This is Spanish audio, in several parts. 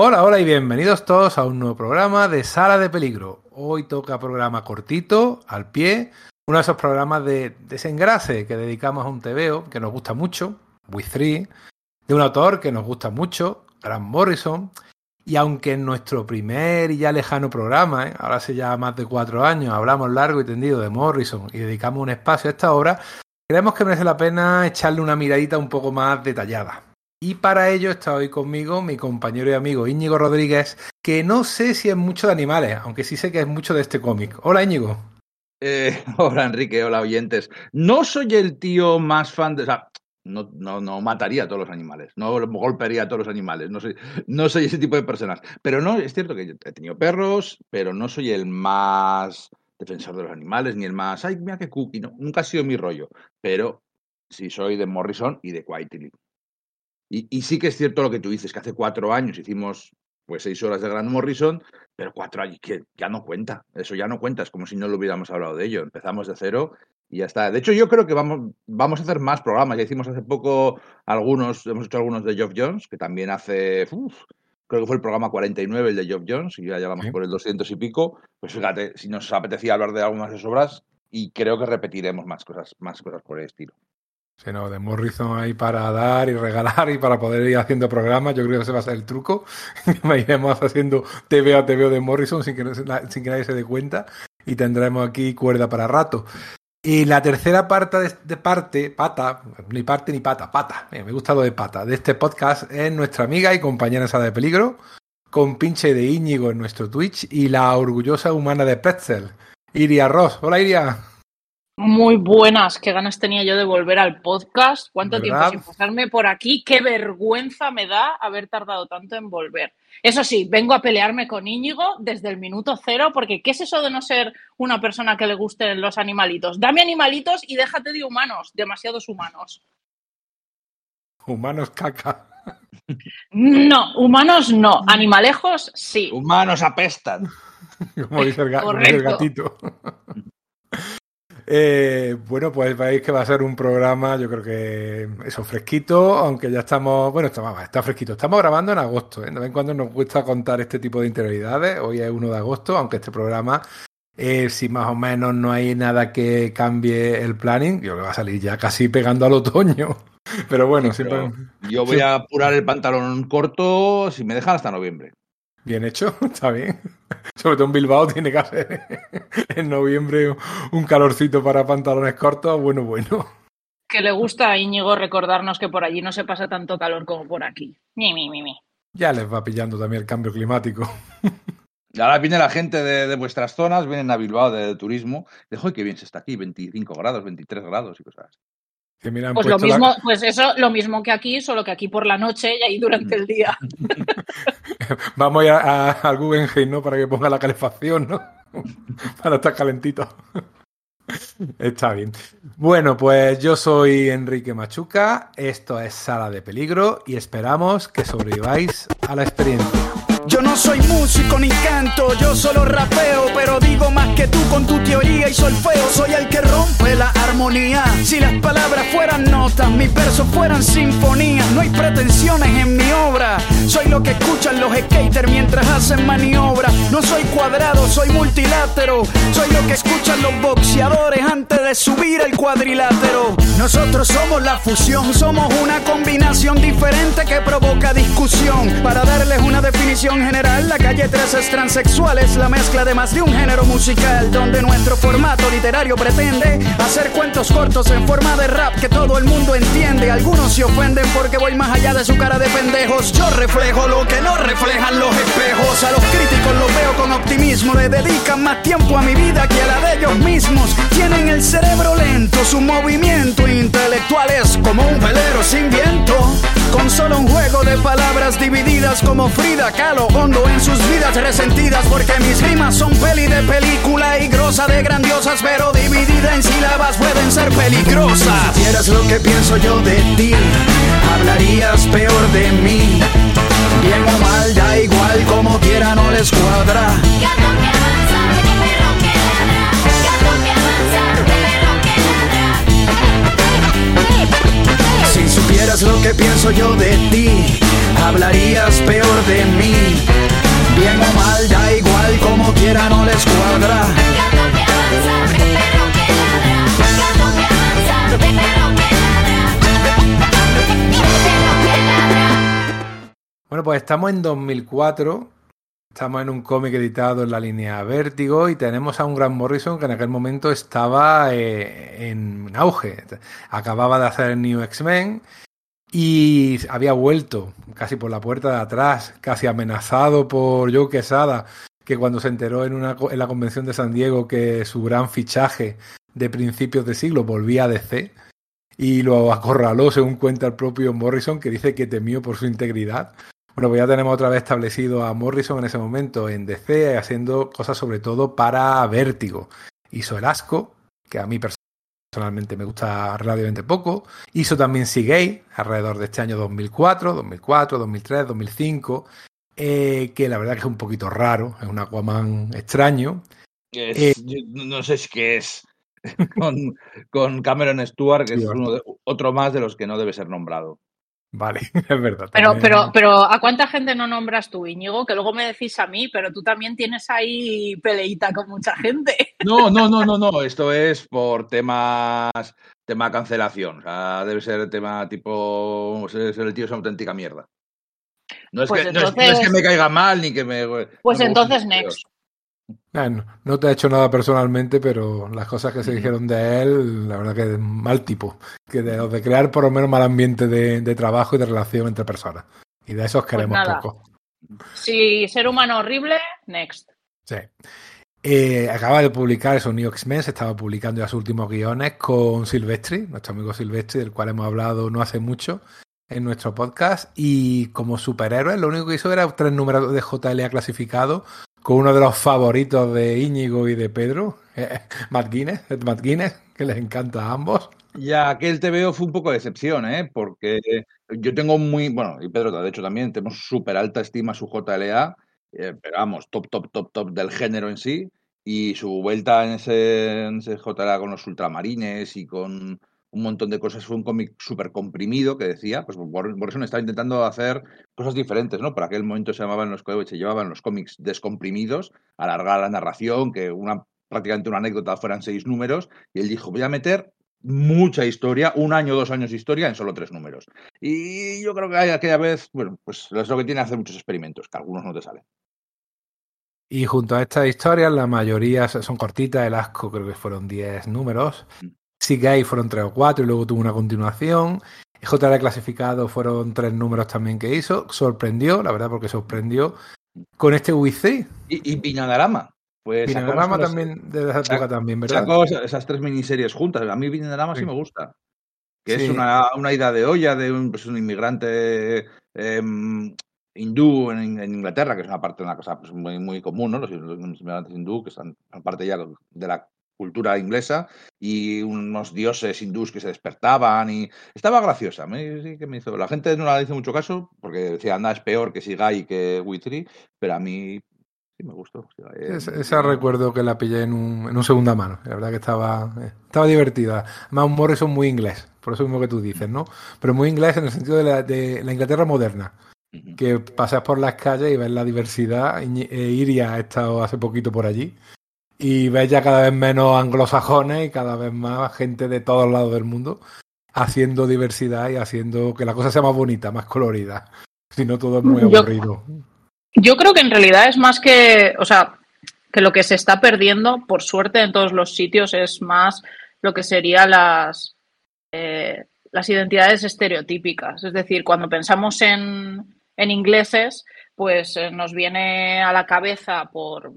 Hola, hola y bienvenidos todos a un nuevo programa de Sala de Peligro. Hoy toca programa cortito, al pie, uno de esos programas de desengrase que dedicamos a un TVO que nos gusta mucho, With Three, de un autor que nos gusta mucho, Grant Morrison. Y aunque en nuestro primer y ya lejano programa, ¿eh? ahora hace ya más de cuatro años, hablamos largo y tendido de Morrison y dedicamos un espacio a esta obra, creemos que merece la pena echarle una miradita un poco más detallada. Y para ello está hoy conmigo mi compañero y amigo Íñigo Rodríguez, que no sé si es mucho de animales, aunque sí sé que es mucho de este cómic. Hola Íñigo. Eh, hola Enrique, hola oyentes. No soy el tío más fan de... O sea, no, no, no mataría a todos los animales, no golpearía a todos los animales, no soy, no soy ese tipo de personas. Pero no, es cierto que he tenido perros, pero no soy el más defensor de los animales, ni el más, ay, mira qué cookie, no, nunca ha sido mi rollo. Pero sí soy de Morrison y de Quietly. Y, sí que es cierto lo que tú dices, que hace cuatro años hicimos pues seis horas de Grant Morrison, pero cuatro años, que ya no cuenta, eso ya no cuenta, es como si no lo hubiéramos hablado de ello, empezamos de cero y ya está. De hecho, yo creo que vamos, vamos a hacer más programas, ya hicimos hace poco algunos, hemos hecho algunos de Geoff Jones, que también hace, creo que fue el programa 49 el de Geoff Jones, y ya llevamos por el 200 y pico, pues fíjate, si nos apetecía hablar de algunas de sus obras, y creo que repetiremos más cosas, más cosas por el estilo. Sí, no, de Morrison ahí para dar y regalar y para poder ir haciendo programas, yo creo que ese va a ser el truco. Iremos haciendo TV a TV de Morrison sin que, sin que nadie se dé cuenta y tendremos aquí cuerda para rato. Y la tercera parte de, parte, pata, ni parte ni pata, pata, me gusta lo de pata, de este podcast es nuestra amiga y compañera en Sala de Peligro, con pinche de Íñigo en nuestro Twitch y la orgullosa humana de Pretzel, Iria Ross. Hola Iria. Muy buenas, qué ganas tenía yo de volver al podcast. ¿Cuánto tiempo sin pasarme por aquí? Qué vergüenza me da haber tardado tanto en volver. Eso sí, vengo a pelearme con Íñigo desde el minuto cero, porque ¿qué es eso de no ser una persona que le gusten los animalitos? Dame animalitos y déjate de humanos, demasiados humanos. Humanos caca. No, humanos no, animalejos sí. Humanos apestan. Como dice el gatito. Eh, bueno, pues veis que va a ser un programa, yo creo que eso, fresquito, aunque ya estamos, bueno, está, está fresquito. Estamos grabando en agosto, ¿eh? de vez en cuando nos gusta contar este tipo de interioridades. Hoy es 1 de agosto, aunque este programa, eh, si más o menos no hay nada que cambie el planning, yo creo que va a salir ya casi pegando al otoño. Pero bueno, siempre... Yo voy a apurar el pantalón corto si me dejan hasta noviembre. Bien hecho, está bien. Sobre todo en Bilbao tiene que hacer en noviembre un calorcito para pantalones cortos, bueno, bueno. Que le gusta a Íñigo recordarnos que por allí no se pasa tanto calor como por aquí. Mi, mi, mi, mi. Ya les va pillando también el cambio climático. Y ahora viene la gente de, vuestras zonas, vienen a Bilbao de, turismo. Dejo que bien se está aquí, 25 grados, 23 grados y cosas pues lo mismo, pues eso, lo mismo que aquí, solo que aquí por la noche y ahí durante el día. Vamos a, al Guggenheim, ¿no? Para que ponga la calefacción, ¿no? Para estar calentito. Está bien. Bueno, pues yo soy Enrique Machuca, esto es Sala de Peligro y esperamos que sobreviváis a la experiencia. Yo no soy músico ni canto, yo solo rapeo, pero digo más que tú con tu teoría y solfeo. Soy el que rompe la armonía. Si las palabras fueran notas, mis versos fueran sinfonías. No hay pretensiones en mi obra. Soy lo que escuchan los skaters mientras hacen maniobra. No soy cuadrado, soy multilátero. Soy lo que escuchan los boxeadores antes de subir el cuadrilátero. Nosotros somos la fusión, somos una combinación diferente que provoca discusión. Para darles una definición general, la calle 13 es transexual, es la mezcla de más de un género musical, donde nuestro formato literario pretende hacer cuentos cortos en forma de rap que todo el mundo entiende. Algunos se ofenden porque voy más allá de su cara de pendejos. Yo reflejo lo que no reflejan los espejos. A los críticos los veo con optimismo, le dedican más tiempo a mi vida que a la de ellos mismos. Tienen el cerebro lento, su movimiento intelectual es como un velero sin viento, con solo un juego de palabras divididas como Frida Kahlo hondo en sus vidas resentidas porque mis rimas son peli de película y grosa de grandiosas, pero dividida en sílabas pueden ser peligrosas. Si supieras lo que pienso yo de ti, hablarías peor de mí. Bien o mal, da igual como quiera, no les cuadra. supieras lo que pienso yo de ti, hablarías peor de mí. Bien o mal, da igual, como quiera no les cuadra. Bueno, pues estamos en 2004, estamos en un cómic editado en la línea Vértigo y tenemos a un Gran Morrison que en aquel momento estaba eh, en auge. Acababa de hacer el New X-Men y había vuelto casi por la puerta de atrás, casi amenazado por Joe Quesada, que cuando se enteró en, una, en la convención de San Diego que su gran fichaje de principios de siglo volvía a DC y lo acorraló, según cuenta el propio Morrison, que dice que temió por su integridad. Bueno, pues ya tenemos otra vez establecido a Morrison en ese momento en DC, haciendo cosas sobre todo para Vértigo. Hizo el asco, que a mí personalmente me gusta relativamente poco. Hizo también Seagate, alrededor de este año 2004, 2004, 2003, 2005, eh, que la verdad que es un poquito raro, es un Aquaman extraño. Es, eh, no sé si qué es. con, con, Cameron Stewart, que es uno de, otro más de los que no debe ser nombrado. Vale, es verdad. Pero, pero, pero, ¿a cuánta gente no nombras tú, Íñigo? Que luego me decís a mí, pero tú también tienes ahí peleita con mucha gente. No, no, no, no, no. Esto es por temas, tema cancelación. O sea, debe ser tema tipo, el tío es una auténtica mierda. No es, pues que, entonces... no, es, no es, que, me caiga mal ni que me. Pues no entonces, next. Bueno, no te ha hecho nada personalmente, pero las cosas que se dijeron de él, la verdad que es mal tipo. Que de, de crear por lo menos mal ambiente de, de, trabajo y de relación entre personas. Y de esos queremos pues poco. Si ser humano horrible, next. Sí. Eh, acaba de publicar esos New X-Men, se estaba publicando ya sus últimos guiones con Silvestri, nuestro amigo Silvestri, del cual hemos hablado no hace mucho en nuestro podcast. Y como superhéroe, lo único que hizo era tres números de JLA clasificados con uno de los favoritos de Íñigo y de Pedro, eh, Matt Guinness, que les encanta a ambos. Ya, aquel TVO fue un poco de excepción, ¿eh? porque yo tengo muy, bueno, y Pedro, de hecho también, tenemos súper alta estima su JLA, eh, pero vamos, top, top, top, top del género en sí, y su vuelta en ese, en ese JLA con los ultramarines y con un montón de cosas. Fue un cómic súper comprimido que decía, pues Morrison estaba intentando hacer cosas diferentes, ¿no? Por aquel momento se llamaban los se llevaban los cómics descomprimidos, alargar la narración, que una prácticamente una anécdota fueran seis números, y él dijo, voy a meter mucha historia, un año, dos años de historia en solo tres números. Y yo creo que aquella vez, bueno, pues es lo que tiene hacer muchos experimentos, que algunos no te salen. Y junto a estas historias, la mayoría son cortitas, el asco creo que fueron 10 números. Mm. Sí que hay fueron tres o cuatro y luego tuvo una continuación. JR clasificado fueron tres números también que hizo. Sorprendió, la verdad, porque sorprendió con este WC. Y, y Piñadarama. Pues Piñadarama también, de esa época también, ¿verdad? Sacó esas tres miniseries juntas. A mí Piñadarama sí. sí me gusta. Que sí. es una, una, idea de olla de un, pues un inmigrante eh, hindú en, en, Inglaterra, que es una parte de una cosa pues, muy, muy común, ¿no? Los, inmigrantes hindú, que están parte ya de la cultura inglesa y unos dioses hindús que se despertaban y estaba graciosa. Me, sí que me hizo. La gente no la hizo mucho caso porque decía, anda, es peor que Sigai que Witry, pero a mí sí me gustó. Esa, esa recuerdo que la pillé en un, en un segunda mano. La verdad que estaba, estaba divertida. Además, un Morrison muy inglés, por eso mismo que tú dices, ¿no? Pero muy inglés en el sentido de la, de la Inglaterra moderna. Que pasas por las calles y ves la diversidad. E Iria ha estado hace poquito por allí y ves ya cada vez menos anglosajones y cada vez más gente de todos lados del mundo haciendo diversidad y haciendo que la cosa sea más bonita, más colorida. Si no, todo es muy aburrido. Yo, yo creo que en realidad es más que, o sea, que lo que se está perdiendo, por suerte en todos los sitios, es más lo que serían las, eh, las identidades estereotípicas. Es decir, cuando pensamos en, en ingleses, pues eh, nos viene a la cabeza por,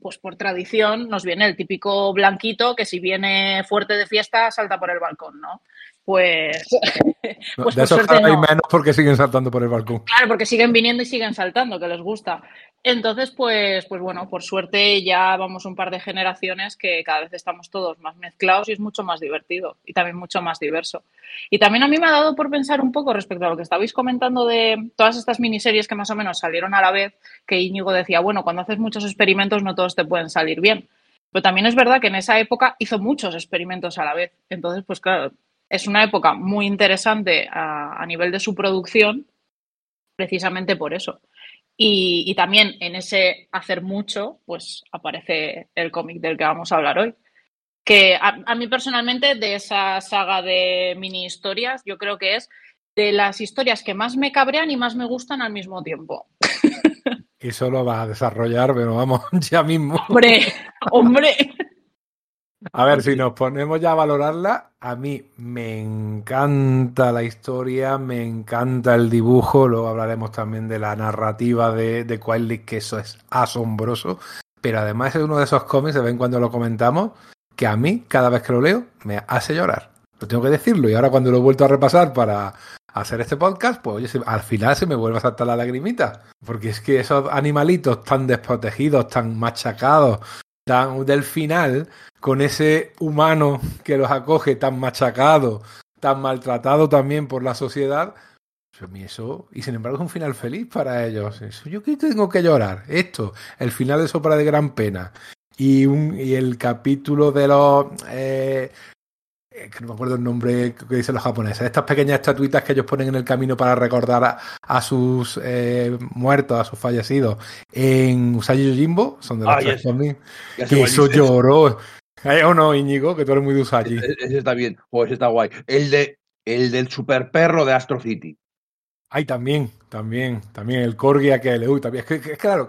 pues por tradición, nos viene el típico blanquito que si viene fuerte de fiesta salta por el balcón, ¿no? Pues, pues de esos cada vez no. menos porque siguen saltando por el balcón. Claro, porque siguen viniendo y siguen saltando, que les gusta. Entonces, pues, pues bueno, por suerte ya vamos un par de generaciones que cada vez estamos todos más mezclados y es mucho más divertido y también mucho más diverso. Y también a mí me ha dado por pensar un poco respecto a lo que estabais comentando de todas estas miniseries que más o menos salieron a la vez, que Íñigo decía, bueno, cuando haces muchos experimentos no todos te pueden salir bien. Pero también es verdad que en esa época hizo muchos experimentos a la vez. Entonces, pues claro, es una época muy interesante a, a nivel de su producción, precisamente por eso. Y, y, también en ese hacer mucho, pues aparece el cómic del que vamos a hablar hoy. Que a, a, mí personalmente, de esa saga de mini historias, yo creo que es de las historias que más me cabrean y más me gustan al mismo tiempo. Y eso lo vas a desarrollar, pero vamos, ya mismo. Hombre, hombre. A ver, si nos ponemos ya a valorarla, a mí me encanta la historia, me encanta el dibujo, luego hablaremos también de la narrativa de, de que eso es asombroso, pero además es uno de esos cómics, se ven cuando lo comentamos, que a mí, cada vez que lo leo, me hace llorar. Lo tengo que decirlo, y ahora cuando lo he vuelto a repasar para hacer este podcast, pues oye, al final se me vuelve a saltar la lagrimita, porque es que esos animalitos tan desprotegidos, tan machacados, del final, con ese humano que los acoge tan machacado, tan maltratado también por la sociedad, eso, y sin embargo es un final feliz para ellos. Yo que tengo que llorar. Esto, el final de Sopra de Gran Pena. Y, un, y el capítulo de los... eh, que no me acuerdo el nombre que dicen los japoneses. Estas pequeñas estatuitas que ellos ponen en el camino para recordar a, a sus eh, muertos, a sus fallecidos. En Usagi Yojimbo, son de los Ah, tres yes. Que eso dices. lloró. ¿Eh, ¿O no, Íñigo? Que tú eres muy de Usagi. Ese, ese está bien, pues está guay. El, de, el del super perro de Astro City. Ay, también, también, también el corgi aquel. Uy, también. Es que, que- es claro.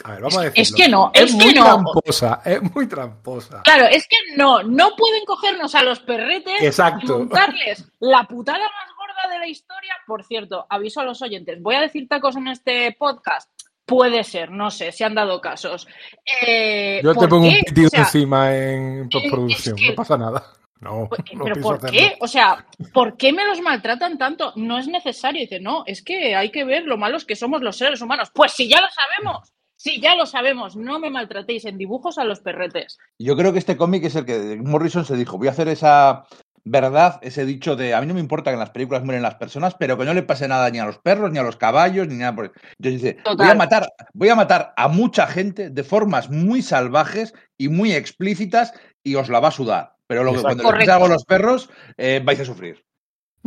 Eh, A ver, vamos a Es, decirlo. es que no, Es es, muy que no. tramposa, es muy tramposa. Claro, es que no, no pueden cogernos a los perretes y Exacto. montarles la putada más gorda de la historia. Por cierto, aviso a los oyentes, voy a decir tacos en este podcast. Puede ser, no sé, si han dado casos. Eh, Yo te ¿por pongo un pitido O sea, encima en postproducción, es que- no pasa nada. No, no ¿Pero por hacerlo. qué? O sea, ¿por qué me los maltratan tanto? No es necesario. Dice, no, es que hay que ver lo malos que somos los seres humanos. Pues si ya lo sabemos, si ya lo sabemos, no me maltratéis en dibujos a los perretes. Yo creo que este cómic es el que Morrison se dijo, voy a hacer esa verdad, ese dicho de, a mí no me importa que en las películas mueren las personas, pero que no le pase nada ni a los perros, ni a los caballos, ni nada por Entonces dice, voy a matar, voy a matar a mucha gente de formas muy salvajes y muy explícitas y os la va a sudar. Pero lo que cuando le pase Correcto. algo a los perros, eh, vais a sufrir.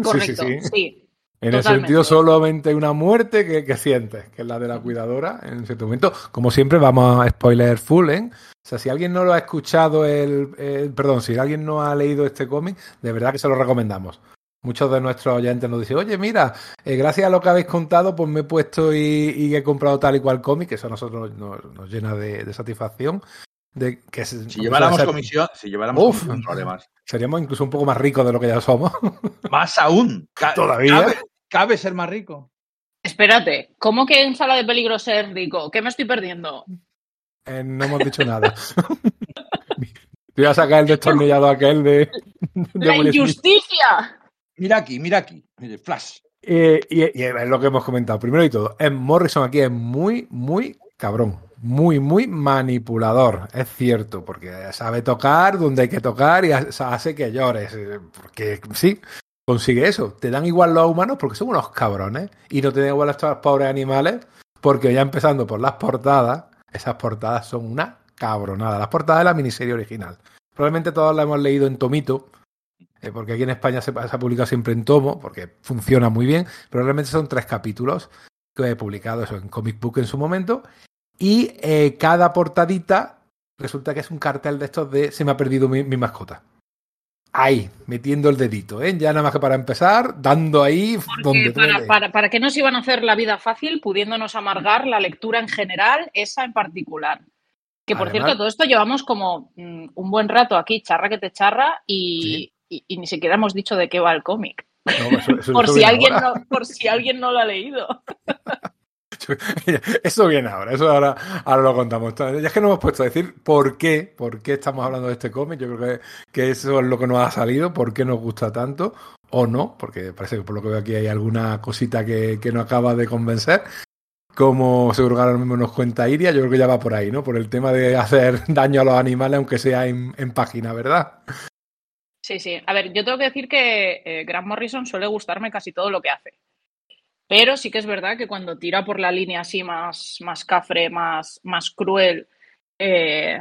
Correcto, sí, sí. sí. En ese Totalmente. sentido, solamente hay una muerte que, que sientes, que es la de la cuidadora en cierto momento. Como siempre, vamos a spoiler full, ¿eh? O sea, si alguien no lo ha escuchado, el, el- perdón, si alguien no ha leído este cómic, de verdad que se lo recomendamos. Muchos de nuestros oyentes nos dicen, oye, mira, eh, gracias a lo que habéis contado, pues me he puesto y, y he comprado tal y cual cómic, que eso a nosotros nos, nos llena de, de satisfacción. De que se- Si lleváramos ser- comisión, si lleváramos Uf. comisión, seríamos incluso un poco más ricos de lo que ya somos. Más aún. Todavía. Cabe, cabe ser más rico. Espérate, ¿cómo que en sala de peligro ser rico? ¿Qué me estoy perdiendo? Eh, no hemos dicho nada. Voy a sacar el destornillado aquel de, de ¡La injusticia! Mira aquí, mira aquí. Flash. Eh, y, y es lo que hemos comentado. Primero y todo, es Morrison aquí es muy, muy cabrón. Muy, muy manipulador. Es cierto, porque sabe tocar donde hay que tocar y hace hace que llores. eh, Porque sí, consigue eso. Te dan igual los humanos porque son unos cabrones. Y no te dan igual a estos pobres animales porque ya empezando por las portadas, esas portadas son una cabronada. Las portadas de la miniserie original. Probablemente todos la hemos leído en tomito, eh, porque aquí en España se, se ha publicado siempre en tomo, porque funciona muy bien, pero realmente son tres capítulos que he publicado eso en Comic Book en su momento, y eh, cada portadita resulta que es un cartel de estos de se me ha perdido mi mascota. Ahí, metiendo el dedito, ¿eh? ya nada más que para empezar, dando ahí donde para, para, para que nos iban a hacer la vida fácil, pudiéndonos amargar la lectura en general, esa en particular. Que por Además- cierto, todo esto llevamos como mm, un buen rato aquí, charra que te charra, y, y- y ni siquiera hemos dicho de qué va el cómic. No, eso- eso- Por si, alguien no, por si alguien no lo ha leído. Eso viene ahora, eso ahora, ahora lo contamos. Ya es que no hemos puesto a decir por qué, por qué estamos hablando de este cómic. Yo creo que, que eso es lo que nos ha salido, por qué nos gusta tanto o no, porque parece que por lo que veo aquí hay alguna cosita que, que no acaba de convencer. Como seguro que ahora mismo nos cuenta Iria, yo creo que ya va por ahí, ¿no? Por el tema de hacer daño a los animales, aunque sea en, en página, ¿verdad? Sí, sí. A ver, yo tengo que decir que eh, Grant Morrison suele gustarme casi todo lo que hace. Pero sí que es verdad que cuando tira por la línea así más, más cafre, más, más cruel eh,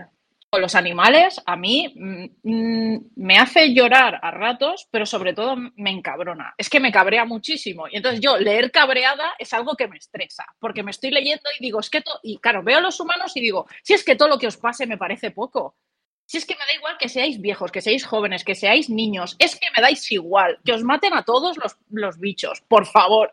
con los animales, a mí mm, mm, me hace llorar a ratos, pero sobre todo me encabrona. Es que me cabrea muchísimo. Y entonces yo leer cabreada es algo que me estresa, porque me estoy leyendo y digo, es que... to-", Y claro, veo a los humanos y digo, si es que todo lo que os pase me parece poco. Si es que me da igual que seáis viejos, que seáis jóvenes, que seáis niños, es que me dais igual, que os maten a todos los, los bichos, por favor.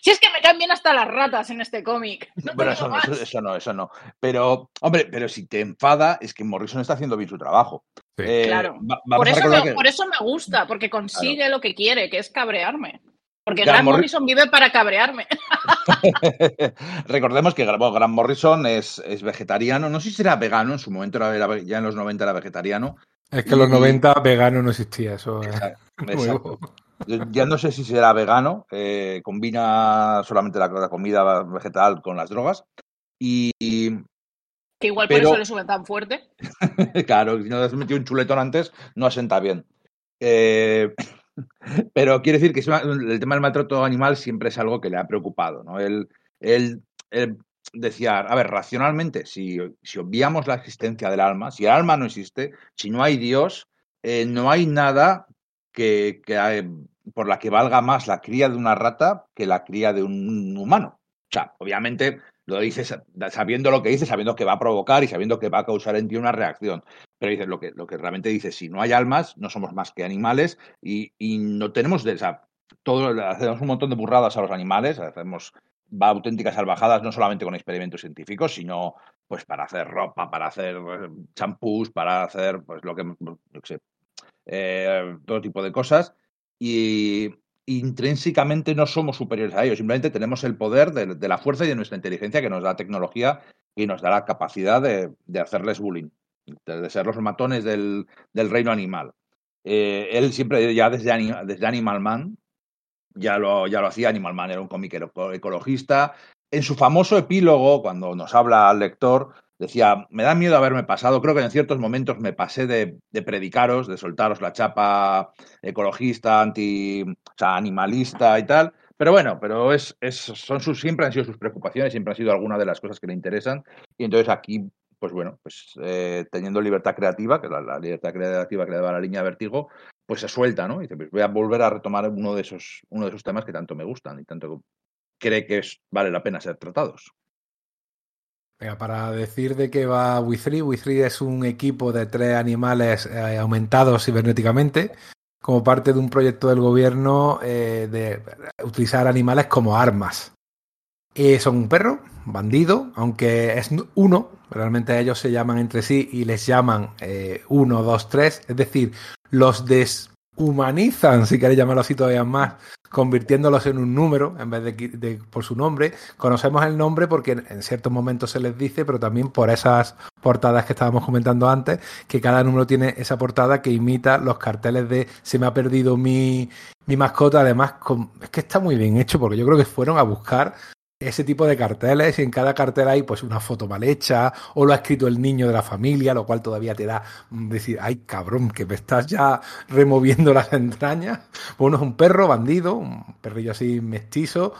Si es que me caen bien hasta las ratas en este cómic. No bueno, eso no, eso, eso no, eso no. Pero, hombre, pero si te enfada, es que Morrison está haciendo bien su trabajo. Sí. Eh, claro. Va, por, eso me, que... por, eso me, gusta, porque consigue claro. lo que quiere, que es cabrearme. Porque Grant, Grant Morrison vive para cabrearme. Recordemos que bueno, Grant Morrison es, es, vegetariano. No sé si era vegano, en su momento era, era, ya en los 90 era vegetariano. Es que en los 90 vegano no existía, eso. Exacto. exacto. Ya no sé si será vegano, eh, combina solamente la, la, comida vegetal con las drogas. Y. Que igual pero, por eso le sube tan fuerte. claro, si no has metido un chuletón antes, no asenta bien. Eh, pero quiere decir que el tema del maltrato animal siempre es algo que le ha preocupado. ¿no? Él, él, él decía, a ver, racionalmente, si, si, obviamos la existencia del alma, si el alma no existe, si no hay Dios, eh, no hay nada que, por la que valga más la cría de una rata que la cría de un humano. O sea, obviamente lo dices sabiendo lo que dice, sabiendo que va a provocar y sabiendo que va a causar en ti una reacción. Pero dices lo que, lo que realmente dice, si no hay almas, no somos más que animales y, y no tenemos de esa. Todo, hacemos un montón de burradas a los animales, hacemos va auténticas salvajadas, no solamente con experimentos científicos, sino pues para hacer ropa, para hacer champús, para hacer pues lo que, yo sé, eh, todo tipo de cosas. Y intrínsecamente no somos superiores a ellos, simplemente tenemos el poder de, la fuerza y de nuestra inteligencia que nos da tecnología y nos da la capacidad de, hacerles bullying, de, ser los matones del, del reino animal. Eh, él siempre, ya desde, desde Animal Man, ya lo, ya lo hacía, Animal Man era un cómic ecologista. En su famoso epílogo, cuando nos habla al lector, decía, me da miedo haberme pasado, creo que en ciertos momentos me pasé de, predicaros, de soltaros la chapa ecologista, anti, animalista y tal, pero bueno, pero es, son sus, siempre han sido sus preocupaciones, siempre han sido algunas de las cosas que le interesan, y entonces aquí, pues bueno, pues eh, teniendo libertad creativa, que es la, libertad creativa que le daba la línea de vértigo, pues se suelta, ¿no? Y pues voy a volver a retomar uno de esos, uno de esos temas que tanto me gustan y tanto cree que vale la pena ser tratados. Venga, para decir de qué va Withry, Withry es un equipo de tres animales eh, aumentados cibernéticamente como parte de un proyecto del gobierno eh, de utilizar animales como armas. Eh, son un perro, bandido, aunque es uno, realmente ellos se llaman entre sí y les llaman eh, uno, dos, tres, es decir, los deshumanizan, si queréis llamarlo así todavía más, convirtiéndolos en un número en vez de, por su nombre. Conocemos el nombre porque en ciertos momentos se les dice, pero también por esas portadas que estábamos comentando antes, que cada número tiene esa portada que imita los carteles de se me ha perdido mi, mi mascota. Además, es que está muy bien hecho porque yo creo que fueron a buscar ese tipo de carteles y en cada cartel hay pues una foto mal hecha o lo ha escrito el niño de la familia, lo cual todavía te da decir, ay cabrón, que me estás ya removiendo las entrañas. Uno es un perro bandido, un perrillo así mestizo.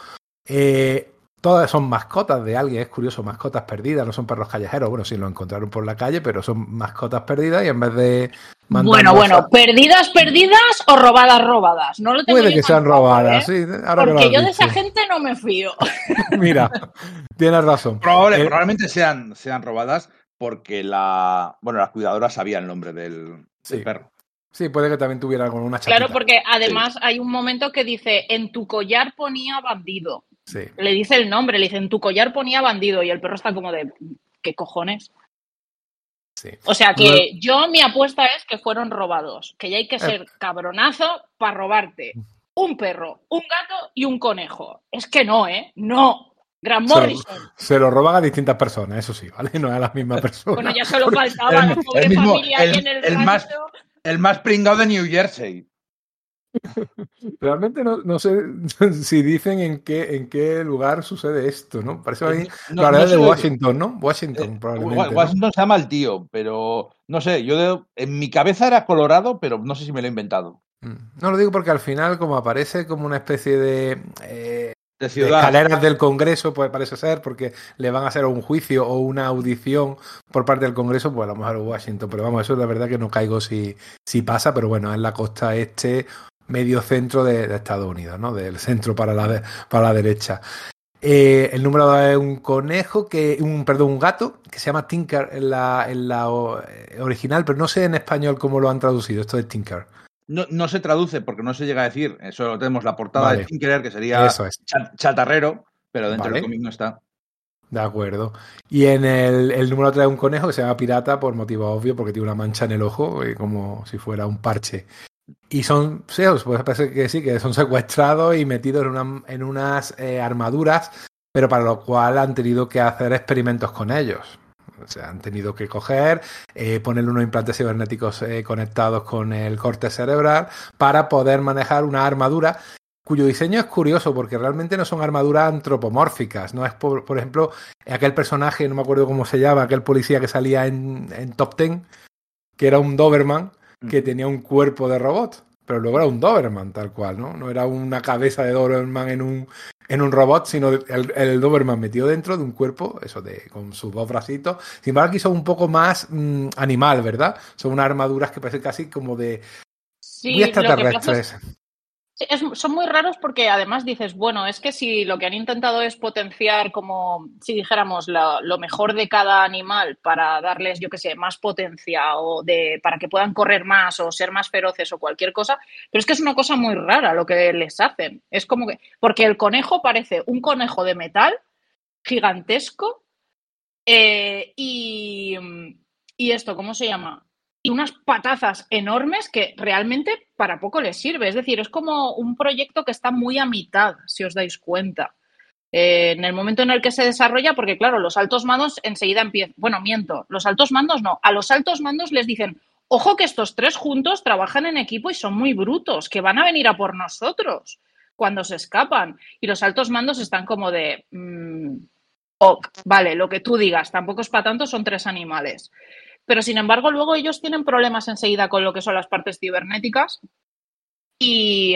Eh, todas son mascotas de alguien, es curioso, mascotas perdidas, no son perros callejeros, bueno, sí lo encontraron por la calle, pero son mascotas perdidas y en vez de... Bueno, bueno, a... perdidas, perdidas o robadas, robadas. No lo tengo Puede que sean robadas, ¿eh? sí. Ahora Porque yo de esa gente no me fío. Mira, tienes razón. Probable, eh... Probablemente sean, sean robadas porque la, bueno, la cuidadora sabía el nombre del, sí. del perro. Sí, puede que también tuviera con una chapita. Claro, porque además sí. hay un momento que dice, en tu collar ponía bandido. Sí. Le dice el nombre, le dice, en tu collar ponía bandido y el perro está como de, ¿qué cojones? Sí. O sea que yo mi apuesta es que fueron robados, que ya hay que ser cabronazo para robarte un perro, un gato y un conejo. Es que no, ¿eh? No. Gran Morrison. Se lo, se lo, roban a distintas personas, eso sí, ¿vale? No a la misma persona. bueno, ya solo faltaba el, la pobre el mismo, familia el, en el, el más, el más pringado de New Jersey. Realmente no, no, sé si dicen en qué, en qué lugar sucede esto, ¿no? Parece ahí no, la verdad no de Washington, ¿no? Washington, eh, probablemente. Washington se llama el tío, pero no sé, yo de, en mi cabeza era Colorado, pero no sé si me lo he inventado. Mm. No lo digo porque al final, como aparece como una especie de. Eh, de ciudad. escaleras del Congreso, pues parece ser, porque le van a hacer un juicio o una audición por parte del Congreso, pues a lo mejor Washington. Pero vamos, eso es la verdad que no caigo si, si pasa, pero bueno, es la costa este medio centro de, de, Estados Unidos, ¿no? Del centro para la, para la derecha. Eh, el número dos es un conejo, que, un, perdón, un gato, que se llama Tinker en la, en la eh, original, pero no sé en español cómo lo han traducido, esto de Tinker. No, no se traduce porque no se llega a decir. Eso tenemos la portada de Tinkerer, que sería chatarrero, pero dentro del cómic no está. De acuerdo. Y en el, el número 3 un conejo que se llama pirata por motivo obvio, porque tiene una mancha en el ojo, eh, como si fuera un parche. Y son, sí, pues parece que sí, que son secuestrados y metidos en, una, en unas eh, armaduras, pero para lo cual han tenido que hacer experimentos con ellos. O sea, han tenido que coger, eh, ponerle unos implantes cibernéticos eh, conectados con el corte cerebral para poder manejar una armadura cuyo diseño es curioso porque realmente no son armaduras antropomórficas. No es, por, por ejemplo, aquel personaje, no me acuerdo cómo se llama, aquel policía que salía en, en Top Ten, que era un Doberman, que tenía un cuerpo de robot. Pero luego era un Doberman, tal cual, ¿no? No era una cabeza de Doberman en un, en un robot, sino el, el, Doberman metido dentro de un cuerpo, eso de con sus dos bracitos. Sin embargo, aquí son un poco más mmm, animal, ¿verdad? Son unas armaduras que parecen casi como de sí, muy extraterrestres. Son muy raros porque además dices, bueno, es que si lo que han intentado es potenciar como si dijéramos lo, lo mejor de cada animal para darles, yo qué sé, más potencia o de para que puedan correr más o ser más feroces o cualquier cosa, pero es que es una cosa muy rara lo que les hacen. Es como que porque el conejo parece un conejo de metal gigantesco eh, y, y esto, ¿cómo se llama? Y unas patazas enormes que realmente para poco les sirve. Es decir, es como un proyecto que está muy a mitad, si os dais cuenta. Eh, en el momento en el que se desarrolla, porque claro, los altos mandos enseguida empiezan, bueno, miento, los altos mandos no, a los altos mandos les dicen, ojo que estos tres juntos trabajan en equipo y son muy brutos, que van a venir a por nosotros cuando se escapan. Y los altos mandos están como de, mmm, oh, vale, lo que tú digas, tampoco es para tanto, son tres animales pero sin embargo luego ellos tienen problemas enseguida con lo que son las partes cibernéticas y,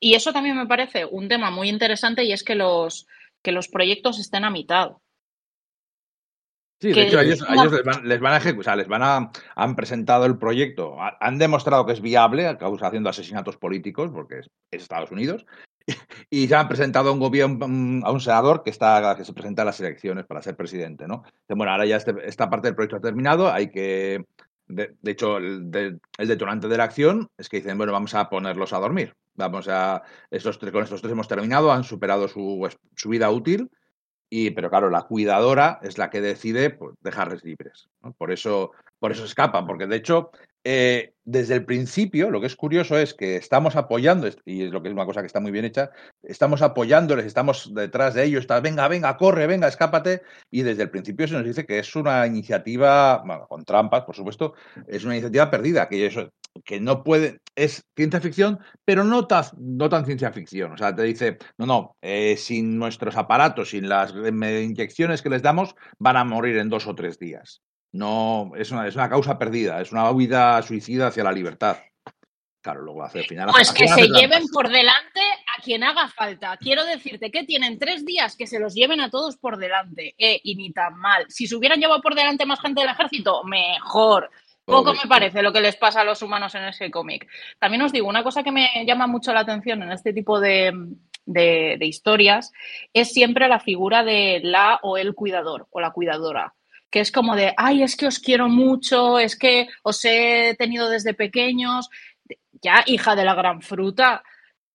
y eso también me parece un tema muy interesante y es que los, que los proyectos estén a mitad. Sí, de hecho, ellos, ellos les, van, les, van, a ejecutar, les van a, han presentado el proyecto, han demostrado que es viable, haciendo asesinatos políticos, porque es Estados Unidos, y ya han presentado a un gobierno, a un senador que está que se presenta a las elecciones para ser presidente, ¿no? Bueno, ahora ya este, esta parte del proyecto ha terminado, hay que, de, hecho, el, de, el, detonante de la acción es que dicen, bueno, vamos a ponerlos a dormir, vamos a, estos tres, con estos tres hemos terminado, han superado su, su vida útil, y, pero claro, la cuidadora es la que decide pues, dejarles libres. Por eso, por eso escapan, porque de hecho eh, desde el principio, lo que es curioso es que estamos apoyando, y es lo que es una cosa que está muy bien hecha, estamos apoyándoles, estamos detrás de ellos, está, venga, venga, corre, venga, escápate, y desde el principio se nos dice que es una iniciativa, bueno, con trampas, por supuesto, es una iniciativa perdida, que, eso, que no puede, es ciencia ficción, pero no, no tan ciencia ficción, o sea, te dice, no, no, eh, sin nuestros aparatos, sin las inyecciones que les damos, van a morir en dos o tres días. No, es una, es una causa perdida, es una huida suicida hacia la libertad. Claro, luego hace al final. Pues que se lleven por delante a quien haga falta. Quiero decirte que tienen tres días que se los lleven a todos por delante. Eh, y ni tan mal. Si se hubieran llevado por delante más gente del ejército, mejor. Poco me parece lo que les pasa a los humanos en ese cómic. También os digo, una cosa que me llama mucho la atención en este tipo de, de, de historias es siempre la figura de la o el cuidador o la cuidadora que es como de, ay, es que os quiero mucho, es que os he tenido desde pequeños, ya hija de la gran fruta,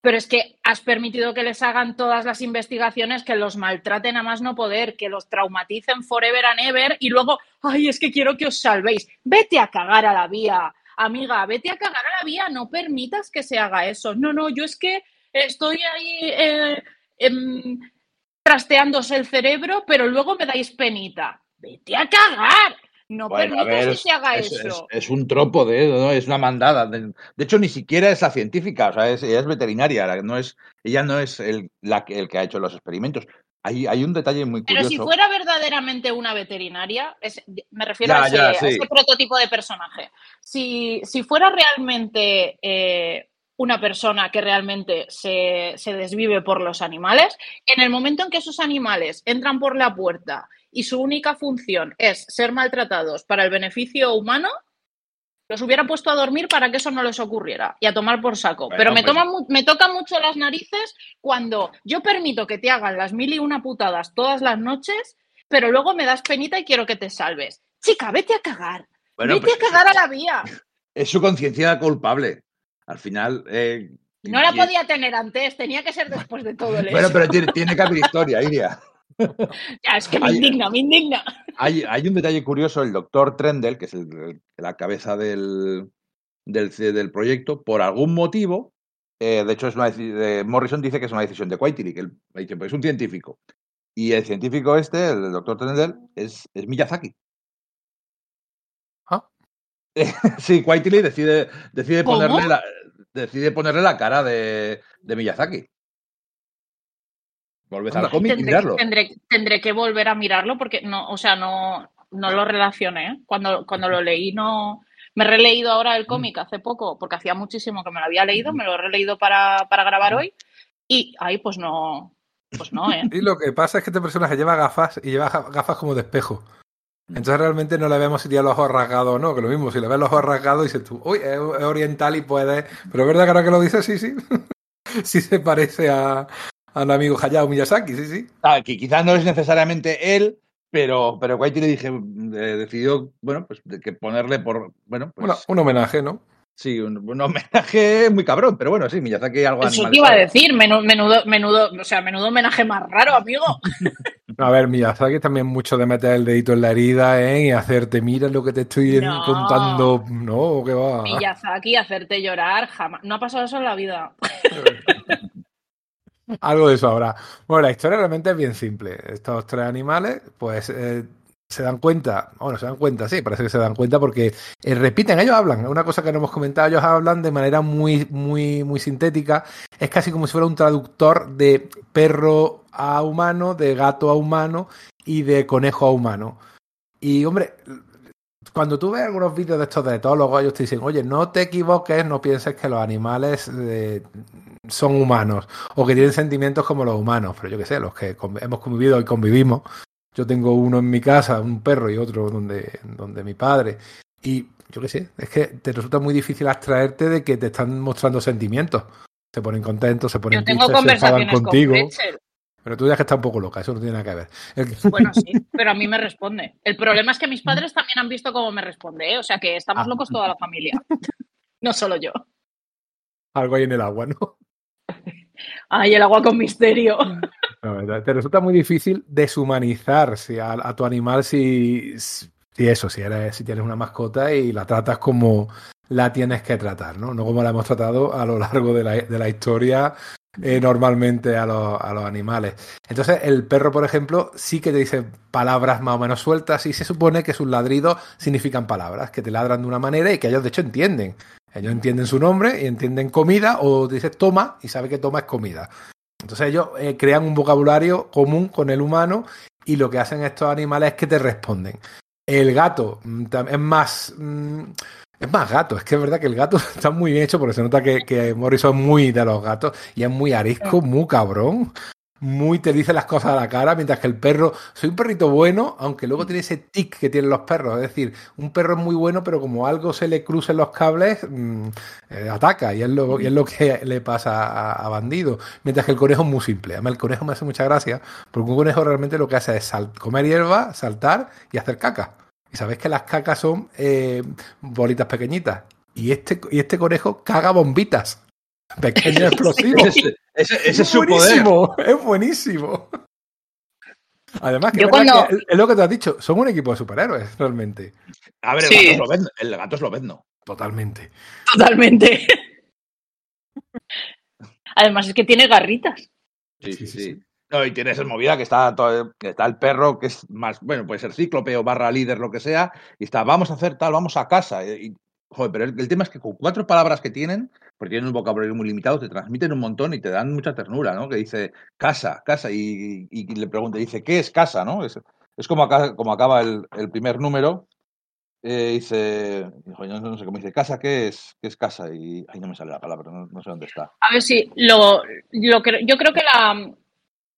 pero es que has permitido que les hagan todas las investigaciones, que los maltraten a más no poder, que los traumaticen forever and ever y luego, ay, es que quiero que os salvéis. Vete a cagar a la vía, amiga, vete a cagar a la vía, no permitas que se haga eso. No, no, yo es que estoy ahí eh, eh, trasteándose el cerebro, pero luego me dais penita vete a cagar. No bueno, permitas ver, que se haga es, eso. Es, es, un tropo de, ¿no? es una mandada. De, de, hecho, ni siquiera es la científica, o sea, es, ella es veterinaria, no es, ella no es el, la, el que ha hecho los experimentos. Hay, hay, un detalle muy curioso. Pero si fuera verdaderamente una veterinaria, es, me refiero ya, a, ese, ya, sí. a, ese, prototipo de personaje. Si, si fuera realmente eh, una persona que realmente se, se, desvive por los animales, en el momento en que esos animales entran por la puerta y su única función es ser maltratados para el beneficio humano, Los hubiera puesto a dormir para que eso no les ocurriera y a tomar por saco. Bueno, Pero me, pues- toma, me toca mucho las narices cuando yo permito que te hagan las mil y una putadas todas las noches, pero luego me das penita y quiero que te salves. Chica, vete a cagar. Bueno, vete pues a cagar a la vía. es su conciencia culpable. Al final. eh, No la podía tener antes, tenía que ser después de todo el Bueno, pero tiene, tiene que haber historia, Iria. Ya, es que me indigna, me indigna. Hay, hay un detalle curioso, el doctor Trendel, que es el- la cabeza del, del, del proyecto, por algún motivo, eh, de hecho es una eh, Morrison dice que es una decisión de que él es un científico. Y el científico este, el doctor Trendel, es, es Miyazaki. Ah. sí, Whiteley decide, decide, ¿Cómo? ponerle la, decide ponerle la cara de, de Miyazaki. Volved al cómic y Tendré, mirarlo. tendré, tendré que volver a mirarlo porque no, o sea, no, no lo relacioné. Cuando, cuando lo leí, no. Me he releído ahora el cómic hace poco, porque hacía muchísimo que me lo había leído, me lo he releído para, para grabar hoy. Y ahí, pues no. Pues no, ¿eh? Y lo que pasa es que este personaje lleva gafas y lleva ga- gafas como de espejo. Entonces realmente no le vemos si tiene los ojos rasgados o no, que lo mismo, si le ves los ojos rasgados dices tú, uy, es, es oriental y puede... Pero es verdad que ahora que lo dices, sí, sí. sí se parece a, al amigo Hayao Miyazaki, sí, sí. Ah, que quizás no es necesariamente él, pero, pero le dije, eh, decidió, bueno, pues de que ponerle por, bueno, pues Bueno, un homenaje, ¿no? sí, un, un homenaje muy cabrón, pero bueno, sí, Miyazaki algo Eso animal te iba a decir, menudo, menudo, menudo, o sea, menudo homenaje más raro, amigo. A ver, Miyazaki también mucho de meter el dedito en la herida, ¿eh? Y hacerte, mira lo que te estoy No. contando. No, que va. Miyazaki, hacerte llorar, jamás. No ha pasado eso en la vida. Algo de eso habrá. Bueno, la historia realmente es bien simple. Estos tres animales, pues, eh, se dan cuenta, bueno, se dan cuenta, sí, parece que se dan cuenta porque eh, repiten, ellos hablan, una cosa que no hemos comentado, ellos hablan de manera muy, muy, muy sintética, es casi como si fuera un traductor de perro a humano, de gato a humano y de conejo a humano. Y hombre, cuando tú ves algunos vídeos de estos de etólogos, ellos te dicen, oye, no te equivoques, no pienses que los animales eh, son humanos o que tienen sentimientos como los humanos, pero yo qué sé, los que hemos convivido y convivimos. Yo tengo uno en mi casa, un perro y otro donde, donde mi padre. Y yo qué sé, es que te resulta muy difícil abstraerte de que te están mostrando sentimientos. Se ponen contentos, se ponen Yo tengo tristes, se con contigo. Pero tú ya que está un poco loca, eso no tiene nada que ver. Bueno, sí, pero a mí me responde. El problema es que mis padres también han visto cómo me responde, ¿eh? o sea que estamos Ah. locos toda la familia. No solo yo. algo ahí en el agua, ¿no? Ay, el agua con misterio. Te resulta muy difícil deshumanizar si a, tu animal si, eso, si eres, si tienes una mascota y la tratas como la tienes que tratar, ¿no? No como la hemos tratado a lo largo de la, historia eh, normalmente a a los animales. Entonces, el perro, por ejemplo, sí que te dice palabras más o menos sueltas y se supone que sus ladridos significan palabras, que te ladran de una manera y que ellos de hecho entienden. Ellos entienden su nombre y entienden comida o dices toma y sabe que toma es comida. Entonces ellos eh, crean un vocabulario común con el humano y lo que hacen estos animales es que te responden. El gato mm, es más... mm, es más gato, es que es verdad que el gato está muy bien hecho porque se nota que, que Morrison es muy de los gatos y es muy arisco, muy cabrón, muy te dice las cosas a la cara, mientras que el perro, soy un perrito bueno, aunque luego tiene ese tic que tienen los perros, es decir, un perro es muy bueno, pero como algo se le cruce en los cables, mm, eh, ataca y es, lo, y es lo que le pasa a, a Bandido, mientras que el conejo es muy simple, además el conejo me hace mucha gracia, porque un conejo realmente lo que hace es sal- comer hierba, saltar y hacer caca. Y sabéis que las cacas son eh, bolitas pequeñitas. Y este, y este conejo caga bombitas. Pequeños explosivos. Ese- ese es su poder. buenísimo, es buenísimo. Además, que es cuando- que es- es lo que te has dicho, son un equipo de superhéroes, realmente. A ver, el, Sí. gato es el gato es lobezno. Totalmente. Totalmente. Además es que tiene garritas. Sí, Sí, sí. No, y tiene esa movida que está, todo- que está el perro, que es más, bueno, puede ser cíclope o barra líder, lo que sea, y está, vamos a hacer tal, vamos a casa. Y, joder, pero el, tema es que con cuatro palabras que tienen, porque tienen un vocabulario muy limitado, te transmiten un montón y te dan mucha ternura, ¿no? Que dice casa, casa, y, y- le pregunta, dice, ¿qué es casa, no? Es, es como, acá, como acaba el, el primer número, eh, dice, no, sé cómo dice, casa, ¿qué es? ¿Qué es casa? Y ahí no me sale la palabra, no, sé dónde está. A ver si lo, lo cre- yo creo que la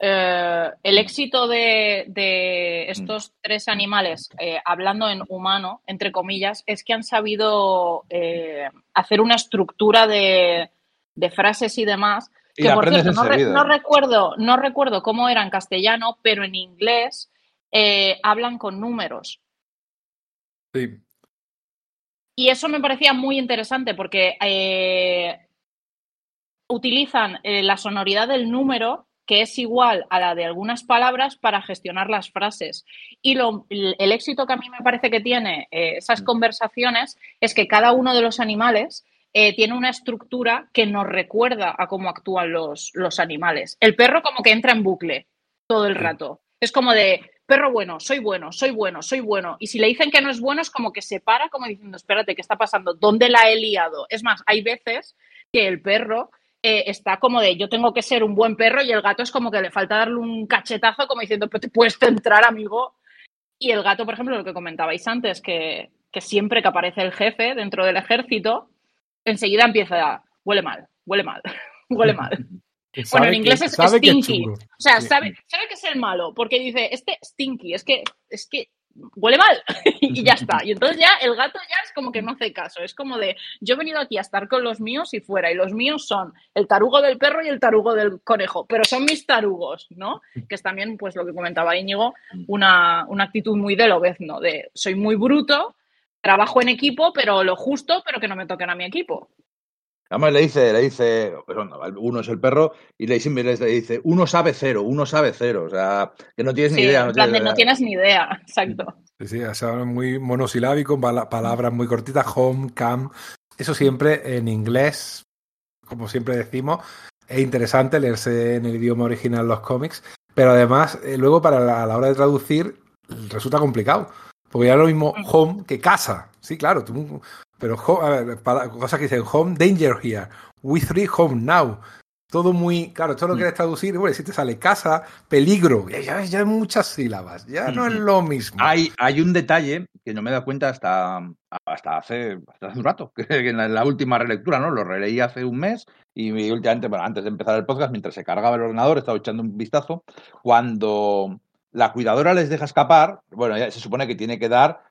eh, el éxito de, estos tres animales, eh, hablando en humano, entre comillas, es que han sabido eh, hacer una estructura de, frases y demás. Que por cierto, no, recuerdo, no recuerdo cómo era en castellano, pero en inglés hablan con números. Sí. Y eso me parecía muy interesante porque utilizan la sonoridad del número que es igual a la de algunas palabras para gestionar las frases. Y lo, el éxito que a mí me parece que tiene eh, esas mm. conversaciones es que cada uno de los animales eh, tiene una estructura que nos recuerda a cómo actúan los, los animales. El perro como que entra en bucle todo el rato. Es como de, perro bueno, soy bueno, soy bueno, soy bueno. Y si le dicen que no es bueno, es como que se para, como diciendo, espérate, ¿qué está pasando? ¿Dónde la he liado? Es más, hay veces que el perro eh, está como de yo tengo que ser un buen perro y el gato es como que le falta darle un cachetazo como diciendo, pero te puedes centrar, amigo. Y el gato, por ejemplo, lo que comentabais antes, que, siempre que aparece el jefe dentro del ejército, enseguida empieza a, huele mal, huele mal, huele mal. Bueno, en inglés es stinky. o sea, sabe, sabe que es el malo, porque dice, este stinky, es que, es que huele mal y ya está. Y entonces ya el gato ya es como que no hace caso. Es como de, yo he venido aquí a estar con los míos y fuera. Y los míos son el tarugo del perro y el tarugo del conejo. Pero son mis tarugos, ¿no? Que es también, pues lo que comentaba Íñigo, una, una actitud muy de ¿no? De soy muy bruto, trabajo en equipo, pero lo justo, pero que no me toquen a mi equipo. Además le dice, le dice, uno es el perro y le dice, le dice, uno sabe cero, uno sabe cero, o sea, que no tienes ni idea. No, tienes, no tienes ni idea, exacto. Sí, sí, es muy monosilábico, palabras muy cortitas, home, camp, eso siempre en inglés, como siempre decimos, es interesante leerse en el idioma original los cómics, pero además eh, luego para la, a la hora de traducir resulta complicado. Porque ya lo mismo home que casa. Sí, claro, tú pero, a ver, cosas que dicen home danger here, we three home now. Todo muy, claro, esto lo mm. quieres traducir, bueno, si te sale casa, peligro, ya, ya hay muchas sílabas, ya no es lo mismo. Hay, hay un detalle que no me he dado cuenta hasta, hasta, hace, hace un rato, que en la, última relectura, ¿no? Lo releí hace un mes y últimamente, bueno, antes de empezar el podcast, mientras se cargaba el ordenador, estaba echando un vistazo, cuando la cuidadora les deja escapar, bueno, ya se supone que tiene que dar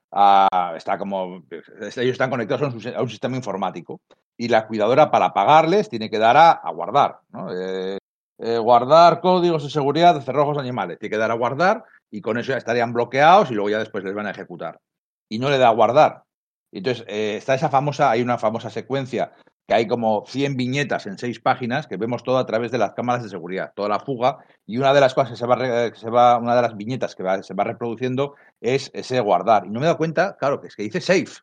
está como, ellos están conectados a un, sistema informático y la cuidadora para pagarles tiene que dar a, guardar, eh, eh, guardar códigos de seguridad de cerrojos animales, tiene que dar a guardar y con eso ya estarían bloqueados y luego ya después les van a ejecutar. Y no le da a guardar. Entonces, eh, está esa famosa, hay una famosa secuencia que hay como 100 viñetas en seis páginas que vemos todo a través de las cámaras de seguridad, toda la fuga, y una de las cosas que se va, se va una de las viñetas que se va reproduciendo es ese guardar. Y no me he dado cuenta, claro, que es que dice safe.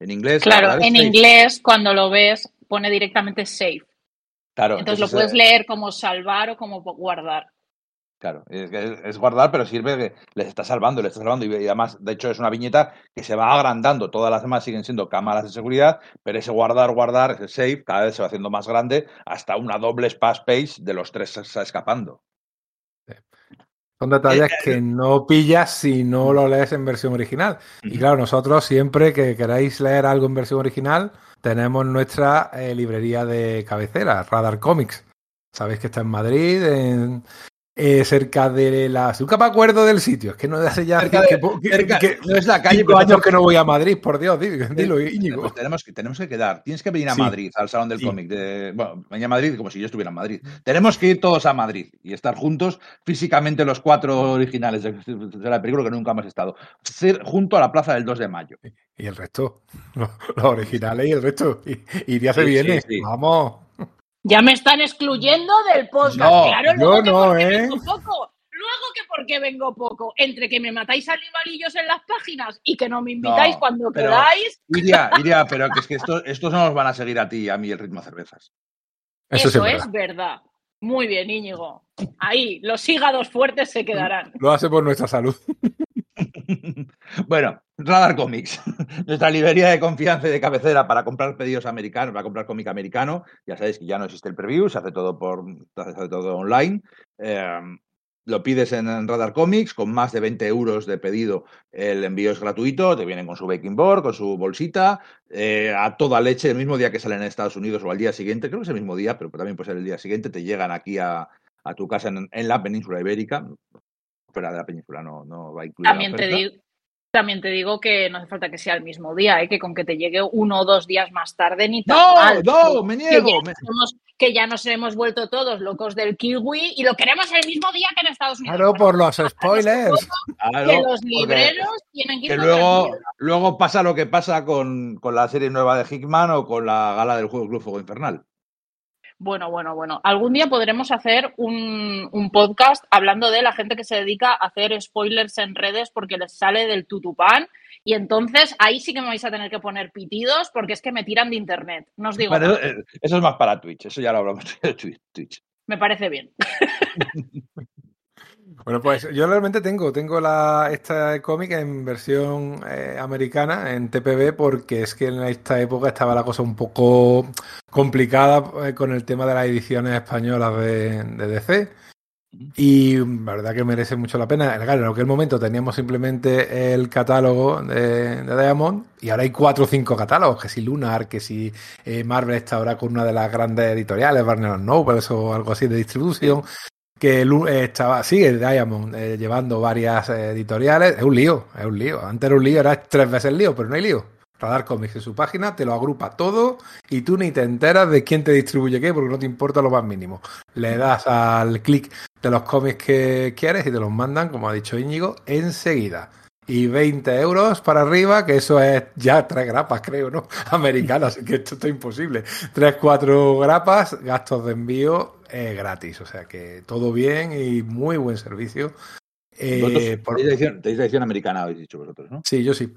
En inglés. Claro, en inglés, cuando lo ves, pone directamente safe. Claro. Entonces, lo puedes leer como salvar o como guardar. Claro, es, guardar, pero sirve que les está salvando, les está salvando. Y, además, de hecho, es una viñeta que se va agrandando. Todas las demás siguen siendo cámaras de seguridad, pero ese guardar, guardar, ese save, cada vez se va haciendo más grande hasta una doble splash page de los tres escapando. Son detalles eh, que eh, no pillas si no lo lees en versión original. Y claro, nosotros siempre que queráis leer algo en versión original, tenemos nuestra eh, librería de cabecera, Radar Comics. Sabéis que está en Madrid, en, eh, cerca de las. Nunca me acuerdo del sitio, es que no hace ya. que, no es la calle. Cinco años que no voy a Madrid, por Dios, dilo, Íñigo. Pues tenemos, que, tenemos que quedar. Tienes que venir a Madrid, al Salón del Cómic. De, bueno, venir a Madrid como si yo estuviera en Madrid. Tenemos que ir todos a Madrid y estar juntos, físicamente los cuatro originales de, la película que nunca hemos estado. Junto a la plaza del 2 de mayo. Y el resto, los, originales y el resto. Y, ya se viene. Vamos. Ya me están excluyendo del podcast. claro, luego que no, porque ¿eh? vengo poco. Luego que porque vengo poco. Entre que me matáis animalillos en las páginas y que no me invitáis cuando queráis. Iria, Iria, pero que es que estos, estos no nos van a seguir a ti y a mí el ritmo de cervezas. Eso, es, verdad. Muy bien, Íñigo. Ahí, los hígados fuertes se quedarán. Lo hace por nuestra salud. bueno, Radar Comics, nuestra librería de confianza y de cabecera para comprar pedidos americanos, para comprar cómic americano. Ya sabéis que ya no existe el preview, se hace todo por se hace todo online. Eh, lo pides en Radar Comics con más de 20 euros de pedido. El envío es gratuito, te vienen con su baking board, con su bolsita, eh, a toda leche, el mismo día que salen en Estados Unidos o al día siguiente, creo que es el mismo día, pero también puede ser el día siguiente, te llegan aquí a, a tu casa en, en la península ibérica. Fuera de la península no, no va a incluir. También te, digo, también te digo que no hace falta que sea el mismo día, ¿eh? que con que te llegue uno o dos días más tarde ni tan ¡No! mal. ¡No! ¡Me niego! Que ya, me- somos- que ya nos hemos vuelto todos locos del kiwi y lo queremos el mismo día que en Estados Unidos. Claro, por los spoilers. Claro, que los libreros tienen que ir Que luego pasa lo que pasa con, con la serie nueva de Hickman o con la gala del juego Club Fuego Infernal. Bueno, bueno, bueno. Algún día podremos hacer un, un podcast hablando de la gente que se dedica a hacer spoilers en redes porque les sale del tutupán. Y entonces ahí sí que me vais a tener que poner pitidos porque es que me tiran de internet. No os digo Pero más. eso, eso es más para Twitch, eso ya lo hablamos de. Twitch. Me parece bien. Bueno, pues yo realmente tengo, tengo la, esta cómic en versión eh, americana, en TPB, porque es que en esta época estaba la cosa un poco complicada eh, con el tema de las ediciones españolas de, de DC. Y la verdad que merece mucho la pena. Claro, en aquel momento teníamos simplemente el catálogo de, de Diamond y ahora hay cuatro o cinco catálogos, que si Lunar, que si eh, Marvel está ahora con una de las grandes editoriales, Barnes Nobles o algo así de distribución que eh, estaba, sigue Diamond eh, llevando varias eh, editoriales. Es un lío, es un lío. Antes era un lío, era tres veces lío, pero no hay lío. Radar Comics en su página te lo agrupa todo y tú ni te enteras de quién te distribuye qué porque no te importa lo más mínimo. Le das al clic de los cómics que quieres y te los mandan, como ha dicho Íñigo, enseguida. Y 20 euros para arriba, que eso es ya tres grapas, creo, ¿no? Americanas, que esto está imposible. Tres, cuatro grapas, gastos de envío eh, gratis. O sea que todo bien y muy buen servicio. Eh, por- tenéis, edición, tenéis edición americana, habéis dicho vosotros, ¿no? Sí, yo sí.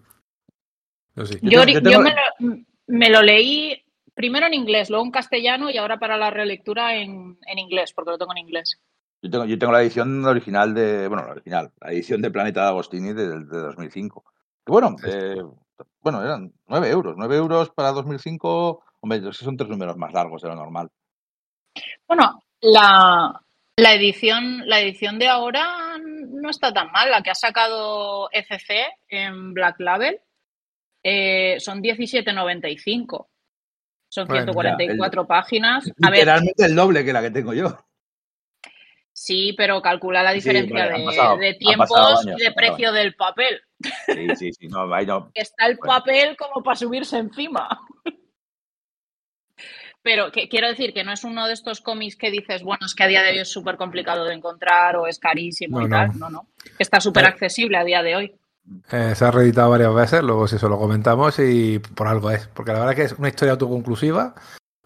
Yo sí. Yo Yo, tengo- yo yo tengo- me, lo, me lo leí primero en inglés, luego en castellano y ahora para la relectura en, en inglés, porque lo tengo en inglés. Yo tengo, yo tengo la edición original de, bueno, la original, la edición de Planeta de Agostini de, de 2005. Que bueno, eh, bueno, eran 9 euros, 9 euros para 2005, hombre, es que son tres números más largos de lo normal. Bueno, la, la edición, la edición de ahora no está tan mal. La que ha sacado FC en Black Label eh, son 17.95. Son Bueno, ya, 144 páginas. A ver, Literalmente el doble que la que tengo yo. sí, pero calcula la diferencia de, pasado- de han tiempos años, y de precio del papel. Sí, sí, sí, no. Está el papel como para subirse encima. Pero que, quiero decir que no es uno de estos cómics que dices, bueno, es que a día de hoy es súper complicado de encontrar o es carísimo No, y no. tal. No, no. Está súper Eh, accesible a día de hoy. Eh, se ha reeditado varias veces, luego si eso lo comentamos y por algo es. Porque la verdad que es una historia autoconclusiva,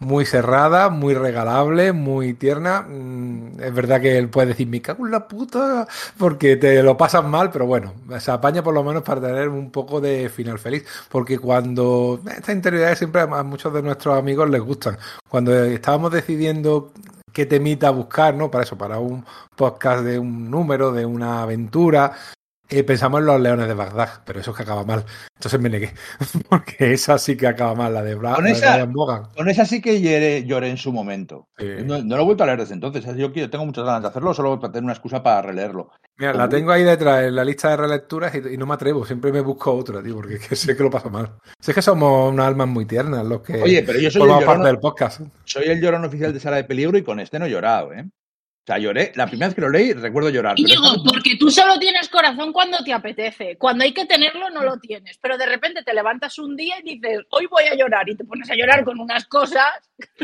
muy cerrada, muy regalable, muy tierna. Mm, es verdad que él puede decir, me cago en la puta, porque te lo pasas mal, pero bueno, se apaña por lo menos para tener un poco de final feliz. Porque cuando estas interioridades siempre a muchos de nuestros amigos les gustan. Cuando estábamos decidiendo qué temita buscar, ¿no? Para eso, para un podcast de un número, de una aventura, eh, pensamos en los leones de Bagdad, pero eso es que acaba mal. Entonces me negué, porque esa sí que acaba mal, la de, Bra Con la de esa-. Con esa sí que lloré, lloré en su momento. No, no lo he vuelto a leer desde entonces. Yo tengo muchas ganas de hacerlo, solo para tener una excusa para releerlo. Mira, la tengo ahí detrás en la lista de relecturas y, y no me atrevo, siempre me busco otra, tío, porque es que sé que lo paso mal. Si es que somos unas almas muy tiernas los que Oye, pero yo soy el, formamos parte llorón, del podcast. soy el llorón oficial de Sala de Peligro y con este no he llorado, ¿eh? O sea, lloré, la primera vez que lo leí recuerdo llorar. pero esta- porque tú solo tienes corazón cuando te apetece. Cuando hay que tenerlo, no lo tienes. Pero de repente te levantas un día y dices, hoy voy a llorar. Y te pones a llorar con unas cosas.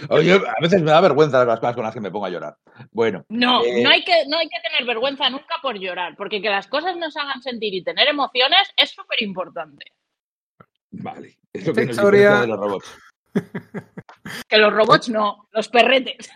Oye, a veces me da vergüenza las cosas con las que me pongo a llorar. Bueno, No, Eh. no, hay que, no hay que tener vergüenza nunca por llorar. Porque que las cosas nos hagan sentir y tener emociones es súper importante. vale. Es lo que historia- de los robots. Que los robots no, los perretes.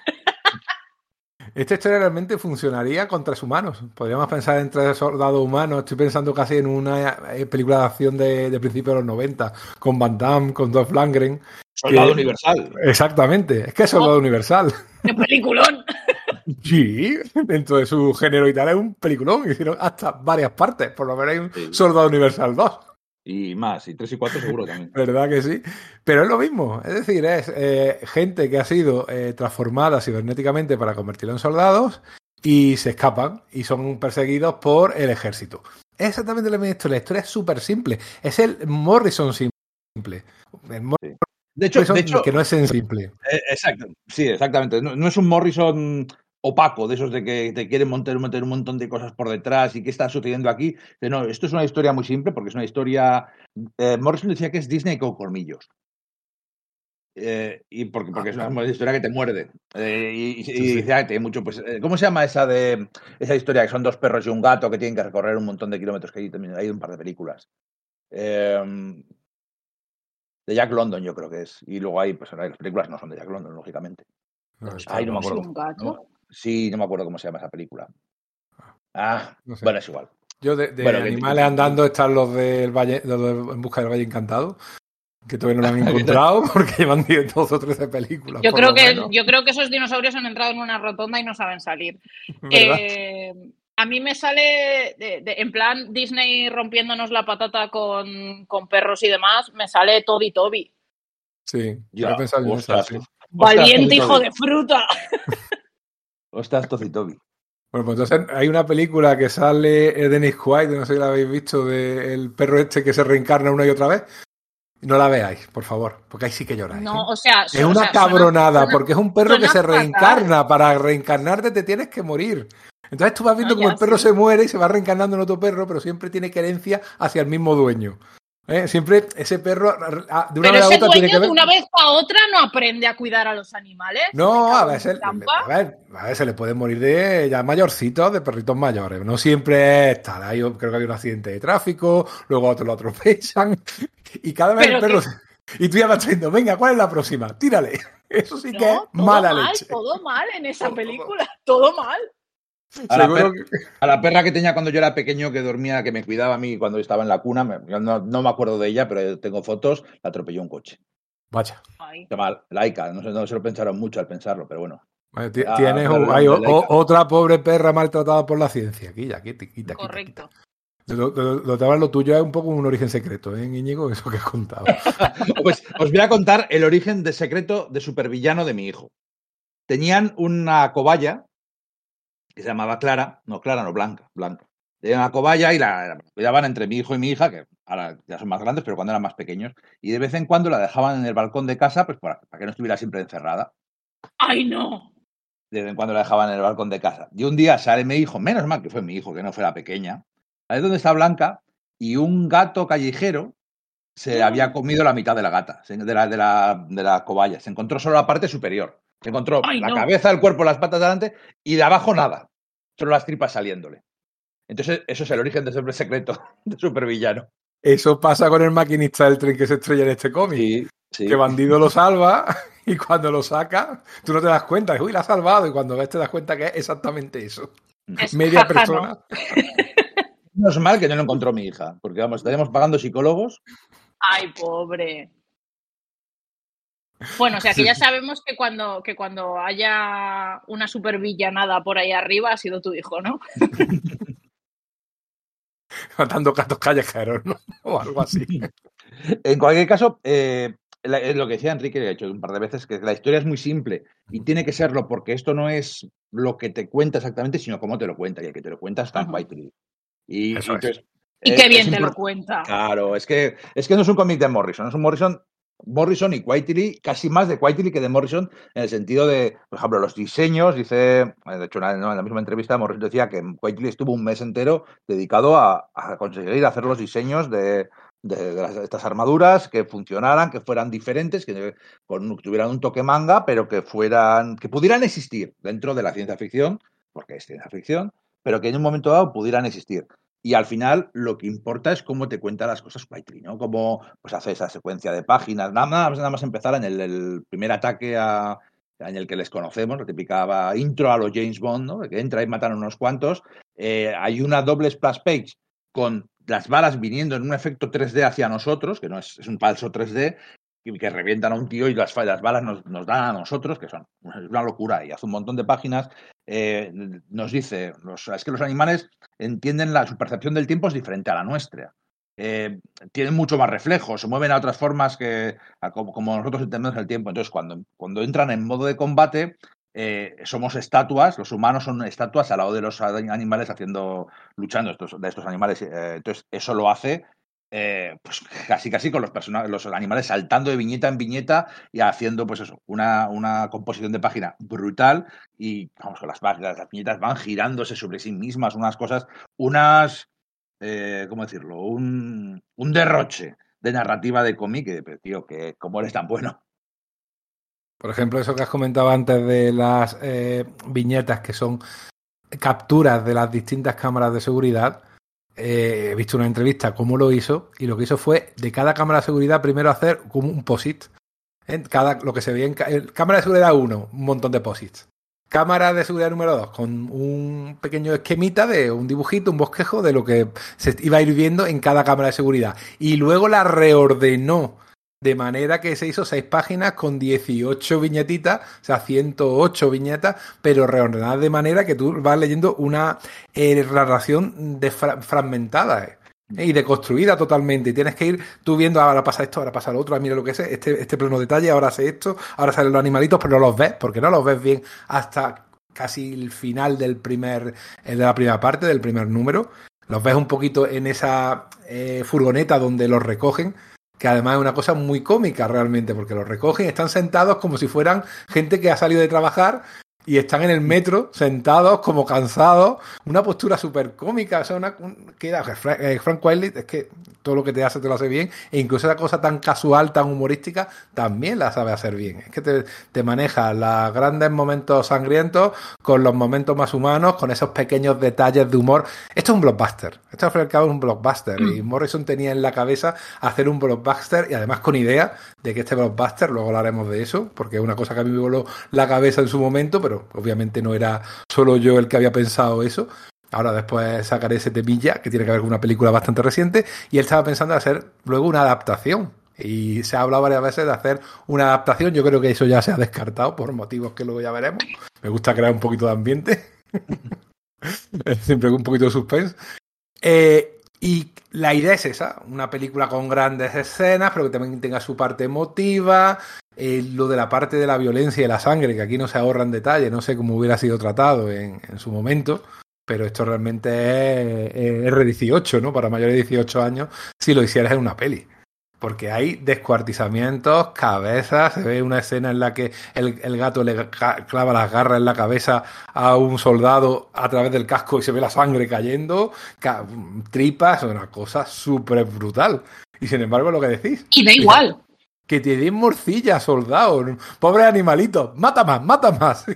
Esta historia realmente funcionaría con tres humanos. Podríamos pensar en tres soldados humanos. Estoy pensando casi en una eh, película de acción de, de principios de los 90, con Van Damme, con Dolph Lundgren. Soldado Que- universal. Exactamente, es que es soldado universal. ¡Qué peliculón! Sí, dentro de su género y tal es un peliculón. Hicieron hasta varias partes. Por lo menos hay un. Soldado Universal 2. Y más, y tres y cuatro seguro también. ¿Verdad que sí? Pero es lo mismo. Es decir, es eh, gente que ha sido eh, transformada cibernéticamente para convertirlo en soldados y se escapan y son perseguidos por el ejército. Exactamente la misma historia. La historia es súper simple. Es el Morrison simple. El Morrison De hecho, de hecho que no es en simple. eh, exacto, sí, exactamente. No, no es un Morrison opaco, de esos de que te quieren montar, un montón de cosas por detrás y qué está sucediendo aquí. No, esto es una historia muy simple porque es una historia. Eh, Morrison decía que es Disney con colmillos. Eh, y porque, porque es una historia que te muerde. Eh, y, dice, tiene mucho, pues, ¿cómo se llama esa de esa historia que son dos perros y un gato que tienen que recorrer un montón de kilómetros? Que hay también hay un par de películas. Em, de Jack London, yo creo que es. Y luego hay, pues las películas no son de Jack London, lógicamente. Ay, no me acuerdo. Sí, no me acuerdo cómo se llama esa película. Ah, bueno, es igual. Yo de, animales andando están los del Valle, los de En busca del Valle Encantado, que todavía no lo han encontrado porque llevan 10, 12 o 13 películas. Yo creo, que, yo creo que esos dinosaurios han entrado en una rotonda y no saben salir. Eh, a mí me sale, en plan Disney rompiéndonos la patata con, con, perros y demás, me sale Toby Toby. Sí, yo he pensado en eso. Valiente hijo de fruta. Ostras, Toby Toby. Bueno, pues entonces hay una película que sale Dennis White, no sé si la habéis visto, del perro este que se reencarna una y otra vez. No la veáis, por favor, porque ahí sí que lloráis. No, ¿eh? o sea, es una cabronada, porque es un perro que se reencarna. Para reencarnarte te tienes que morir. Entonces tú vas viendo como el perro se muere y se va reencarnando en otro perro, pero siempre tiene querencia hacia el mismo dueño. ¿Eh? Siempre ese perro de una vez a otra tiene que ver... de una vez a otra no aprende a cuidar a los animales. No, a veces, a ver, a veces se le puede morir de ya mayorcitos, de perritos mayores. No siempre es tal. creo que hay un accidente de tráfico, luego otros lo atropellan y cada vez el perro... Y tú ya vas diciendo, venga, ¿cuál es la próxima? Tírale. Eso sí que es mala mal, leche. Todo mal en esa película, todo mal. A la, perra, que tenía cuando yo era pequeño, que dormía, que me cuidaba a mí cuando estaba en la cuna, no, me acuerdo de ella, pero tengo fotos, la atropelló un coche. Vaya. Qué mal, laica, no, no se lo pensaron mucho al pensarlo, pero bueno. tienes hay otra pobre perra maltratada por la ciencia. Aquí, ya, quita, quita, Correcto. Lo, lo, tuyo es un poco un origen secreto, ¿eh, Íñigo? Eso que has contado. pues os voy a contar el origen de secreto de supervillano de mi hijo. Tenían una cobaya que se llamaba Clara, no Clara, no Blanca, Blanca. Tenía una cobaya y la, cuidaban entre mi hijo y mi hija, que ahora ya son más grandes, pero cuando eran más pequeños. Y de vez en cuando la dejaban en el balcón de casa, pues para, que no estuviera siempre encerrada. ¡Ay, no! De vez en cuando la dejaban en el balcón de casa. Y un día sale mi hijo, menos mal que fue mi hijo, que no fuera pequeña. Ahí es donde está Blanca, y un gato callejero se había comido la mitad de la gata, de la, de la, de la cobaya. Se encontró solo la parte superior. Se encontró la cabeza, el cuerpo, las patas delante y de abajo nada. Solo las tripas saliéndole. Entonces, eso es el origen de ese secreto de supervillano. Eso pasa con el maquinista del tren que se estrella en este cómic. Que bandido lo salva y cuando lo saca, tú no te das cuenta. Uy, la ha salvado. Y cuando ves, te das cuenta que es exactamente eso. Media persona. No es mal que no lo encontró mi hija, porque vamos, estaríamos pagando psicólogos. Ay, pobre. Bueno, o sea que ya sabemos que cuando, que cuando haya una supervillanada por ahí arriba ha sido tu hijo, ¿no? Matando gatos callejeros, ¿no? O algo así. en cualquier caso, eh, lo que decía Enrique, que he hecho un par de veces, que la historia es muy simple y tiene que serlo porque esto no es lo que te cuenta exactamente, sino cómo te lo cuenta. Y el que te lo cuenta está en White Y, y qué bien te lo cuenta. Claro, es que, es que no es un cómic de Morrison, es un Morrison Morrison y Whiteley, casi más de Whiteley que de Morrison, en el sentido de, por ejemplo, los diseños. Dice, eh, de hecho, en la misma entrevista, Morrison decía que Whiteley estuvo un mes entero dedicado a, conseguir hacer los diseños de, estas armaduras que funcionaran, que fueran diferentes, que tuvieran un toque manga, pero que fueran, que pudieran existir dentro de la ciencia ficción, porque es ciencia ficción, pero que en un momento dado pudieran existir. Y al final lo que importa es cómo te cuenta las cosas Whiteley, ¿no? Cómo pues, hace esa secuencia de páginas. Nada más, nada más empezar en el, primer ataque en el que les conocemos, la típica intro a los James Bond, ¿no? Que entra y matan a unos cuantos. Eh, hay una doble splash page con las balas viniendo en un efecto 3D hacia nosotros, que no es, es un falso 3D, y que revientan a un tío y las, las balas nos, dan a nosotros, que son una locura. Y hace un montón de páginas eh, nos dice, es que los animales entienden la, su percepción del tiempo es diferente a la nuestra. Eh, tienen mucho más reflejos, se mueven a otras formas que como, nosotros entendemos el tiempo. Entonces, cuando, cuando entran en modo de combate, eh, somos estatuas, los humanos son estatuas al lado de los animales haciendo, luchando estos, de estos animales. entonces, eso lo hace eh, pues casi casi con los los animales saltando de viñeta en viñeta y haciendo, pues eso, una, una composición de página brutal. Y vamos, con las páginas, las viñetas van girándose sobre sí mismas, unas cosas, unas, eh, ¿cómo decirlo? Un, un derroche de narrativa de cómic, que, tío, que como eres tan bueno. Por ejemplo, eso que has comentado antes de las eh, viñetas que son capturas de las distintas cámaras de seguridad. Eh, he visto una entrevista cómo lo hizo y lo que hizo fue de cada cámara de seguridad primero hacer como un posit. En cada, lo que se veía en, cámara de seguridad 1, un montón de posits. Cámara de seguridad número 2, con un pequeño esquemita de un dibujito, un bosquejo de lo que se iba a ir viendo en cada cámara de seguridad. Y luego la reordenó de manera que se hizo seis páginas con 18 viñetitas, o sea, 108 viñetas, pero reordenadas de manera que tú vas leyendo una eh, narración de fra fragmentada. Eh, y deconstruida totalmente. Y tienes que ir tú viendo, ahora pasa esto, ahora pasa lo otro, ah, mira lo que es, este, este pleno detalle, ahora hace esto, ahora salen los animalitos, pero no los ves, porque no los ves bien hasta casi el final del primer, de la primera parte, del primer número. Los ves un poquito en esa eh, furgoneta donde los recogen, que además es una cosa muy cómica realmente, porque los recogen, están sentados como si fueran gente que ha salido de trabajar y están en el metro sentados como cansados, una postura súper cómica, o sea, una, un, que era, eh, Frank Wiley es que todo lo que te hace te lo hace bien, e incluso esa cosa tan casual, tan humorística, también la sabe hacer bien. Es que te, te maneja los grandes momentos sangrientos con los momentos más humanos, con esos pequeños detalles de humor. Esto es un blockbuster, esto al cabo es un blockbuster, mm. y Morrison tenía en la cabeza hacer un blockbuster y además con idea de que este blockbuster, luego hablaremos de eso, porque es una cosa que a mí me voló la cabeza en su momento, pero obviamente no era solo yo el que había pensado eso. Ahora después sacaré ese temilla, que tiene que ver con una película bastante reciente, y él estaba pensando en hacer luego una adaptación. Y se ha hablado varias veces de hacer una adaptación. Yo creo que eso ya se ha descartado por motivos que luego ya veremos. Me gusta crear un poquito de ambiente. Siempre un poquito de suspense. Eh, y la idea es esa, una película con grandes escenas, pero que también tenga su parte emotiva, eh, lo de la parte de la violencia y la sangre, que aquí no se ahorra en detalle, no sé cómo hubiera sido tratado en, en su momento, pero esto realmente es, es R18, ¿no? Para mayores de 18 años, si lo hicieras en una peli. Porque hay descuartizamientos, cabezas, se ve una escena en la que el, el gato le clava las garras en la cabeza a un soldado a través del casco y se ve la sangre cayendo, tripas, una cosa súper brutal. Y sin embargo, lo que decís. Y da igual que te den morcilla, soldado, pobre animalito, mata más, mata más.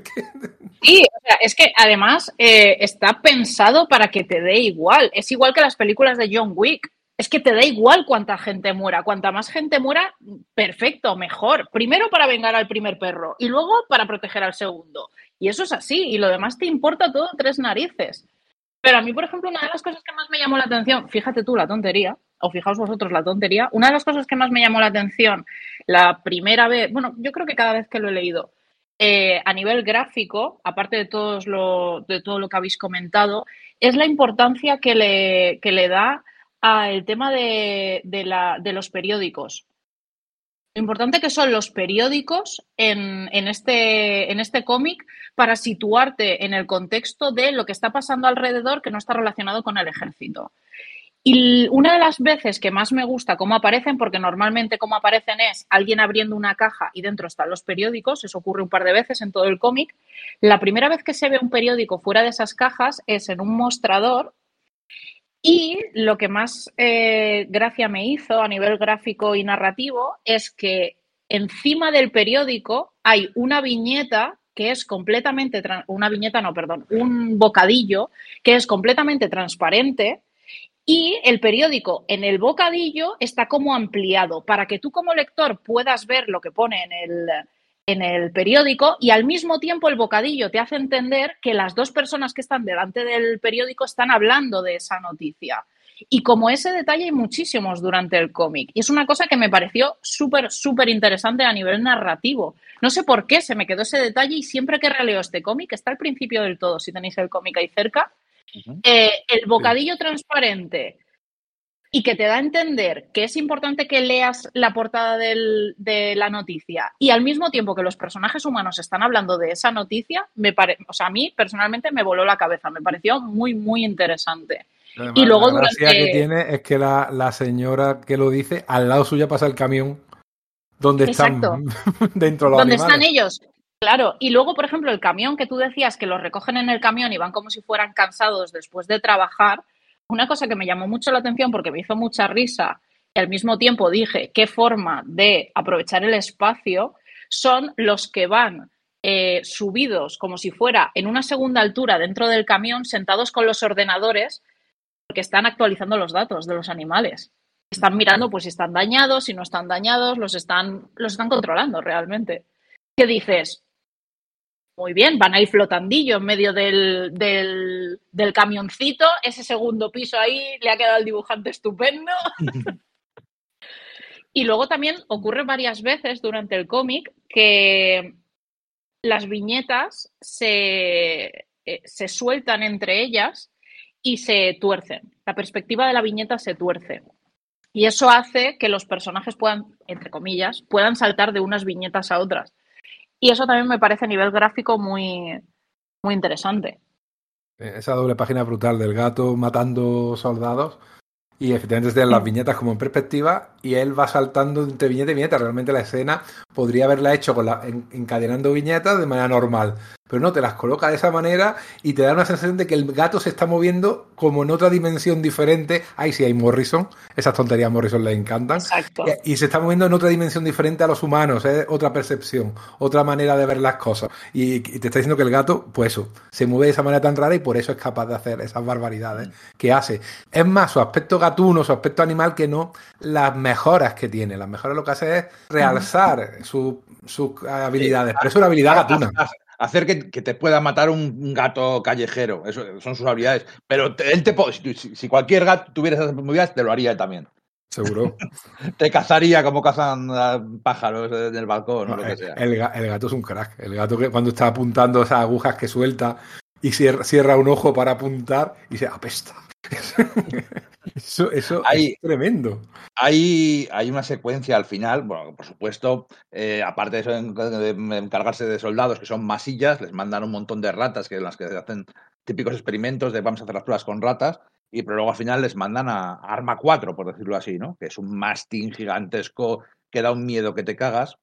Sí, o sea, es que además eh, está pensado para que te dé igual. Es igual que las películas de John Wick. Es que te da igual cuánta gente muera. Cuanta más gente muera, perfecto, mejor. Primero para vengar al primer perro y luego para proteger al segundo. Y eso es así. Y lo demás te importa todo tres narices. Pero a mí, por ejemplo, una de las cosas que más me llamó la atención, fíjate tú la tontería, o fijaos vosotros la tontería, una de las cosas que más me llamó la atención la primera vez, bueno, yo creo que cada vez que lo he leído, eh, a nivel gráfico, aparte de, todos lo, de todo lo que habéis comentado, es la importancia que le, que le da al tema de, de, la, de los periódicos. Lo importante que son los periódicos en, en este, en este cómic para situarte en el contexto de lo que está pasando alrededor que no está relacionado con el ejército. Y una de las veces que más me gusta cómo aparecen, porque normalmente cómo aparecen es alguien abriendo una caja y dentro están los periódicos, eso ocurre un par de veces en todo el cómic, la primera vez que se ve un periódico fuera de esas cajas es en un mostrador y lo que más eh, gracia me hizo a nivel gráfico y narrativo es que encima del periódico hay una viñeta que es completamente, una viñeta, no, perdón, un bocadillo que es completamente transparente y el periódico en el bocadillo está como ampliado para que tú como lector puedas ver lo que pone en el, en el periódico y al mismo tiempo el bocadillo te hace entender que las dos personas que están delante del periódico están hablando de esa noticia. Y como ese detalle hay muchísimos durante el cómic. Y es una cosa que me pareció súper, súper interesante a nivel narrativo. No sé por qué se me quedó ese detalle y siempre que releo este cómic, está al principio del todo, si tenéis el cómic ahí cerca, eh, el bocadillo sí. transparente y que te da a entender que es importante que leas la portada del, de la noticia y al mismo tiempo que los personajes humanos están hablando de esa noticia, me pare, o sea, a mí personalmente me voló la cabeza, me pareció muy, muy interesante. y luego la gracia que tiene es que la, la, señora que lo dice, al lado suya pasa el camión donde están dentro los Donde están ellos. Claro, y luego, por ejemplo, el camión que tú decías que los recogen en el camión y van como si fueran cansados después de trabajar, una cosa que me llamó mucho la atención porque me hizo mucha risa y al mismo tiempo dije qué forma de aprovechar el espacio son los que van eh, subidos como si fuera en una segunda altura dentro del camión, sentados con los ordenadores, porque están actualizando los datos de los animales. Están mirando pues si están dañados, si no están dañados, los están, los están controlando realmente. ¿Qué dices? Muy bien, van a ir flotandillo en medio del, del, del camioncito. Ese segundo piso ahí le ha quedado al dibujante estupendo. y luego también ocurre varias veces durante el cómic que las viñetas se, eh, se sueltan entre ellas y se tuercen. La perspectiva de la viñeta se tuerce. Y eso hace que los personajes puedan, entre comillas, puedan saltar de unas viñetas a otras. Y eso también me parece a nivel gráfico muy, muy interesante. Esa doble página brutal del gato matando soldados y efectivamente desde las viñetas como en perspectiva y él va saltando entre viñeta y viñeta. Realmente la escena podría haberla hecho con la, encadenando viñetas de manera normal. Pero no, te las coloca de esa manera y te da una sensación de que el gato se está moviendo como en otra dimensión diferente. Ahí sí hay Morrison, esas tonterías a Morrison le encantan. Exacto. Y, se está moviendo en otra dimensión diferente a los humanos, es otra percepción, otra manera de ver las cosas. Y, te está diciendo que el gato, pues eso, se mueve de esa manera tan rara y por eso es capaz de hacer esas barbaridades que hace. Es más su aspecto gatuno, su aspecto animal que no las mejoras que tiene. Las mejoras lo que hace es realzar sus habilidades. Pero es una habilidad gatuna hacer que, te pueda matar un, gato callejero. Eso son sus habilidades. Pero él te si, si, cualquier gato tuviera esas habilidades, te lo haría él también. Seguro. te cazaría como cazan pájaros en el balcón o lo que sea. El, gato es un crack. El gato que cuando está apuntando esas agujas que suelta y cierra, un ojo para apuntar y se apesta. eso, eso es tremendo. Hay, hay una secuencia al final, bueno, por supuesto, eh, aparte de eso, de encargarse de soldados que son masillas, les mandan un montón de ratas que en las que hacen típicos experimentos de vamos a hacer las pruebas con ratas, y pero luego al final les mandan a, Arma 4, por decirlo así, ¿no? Que es un mastín gigantesco que da un miedo que te cagas.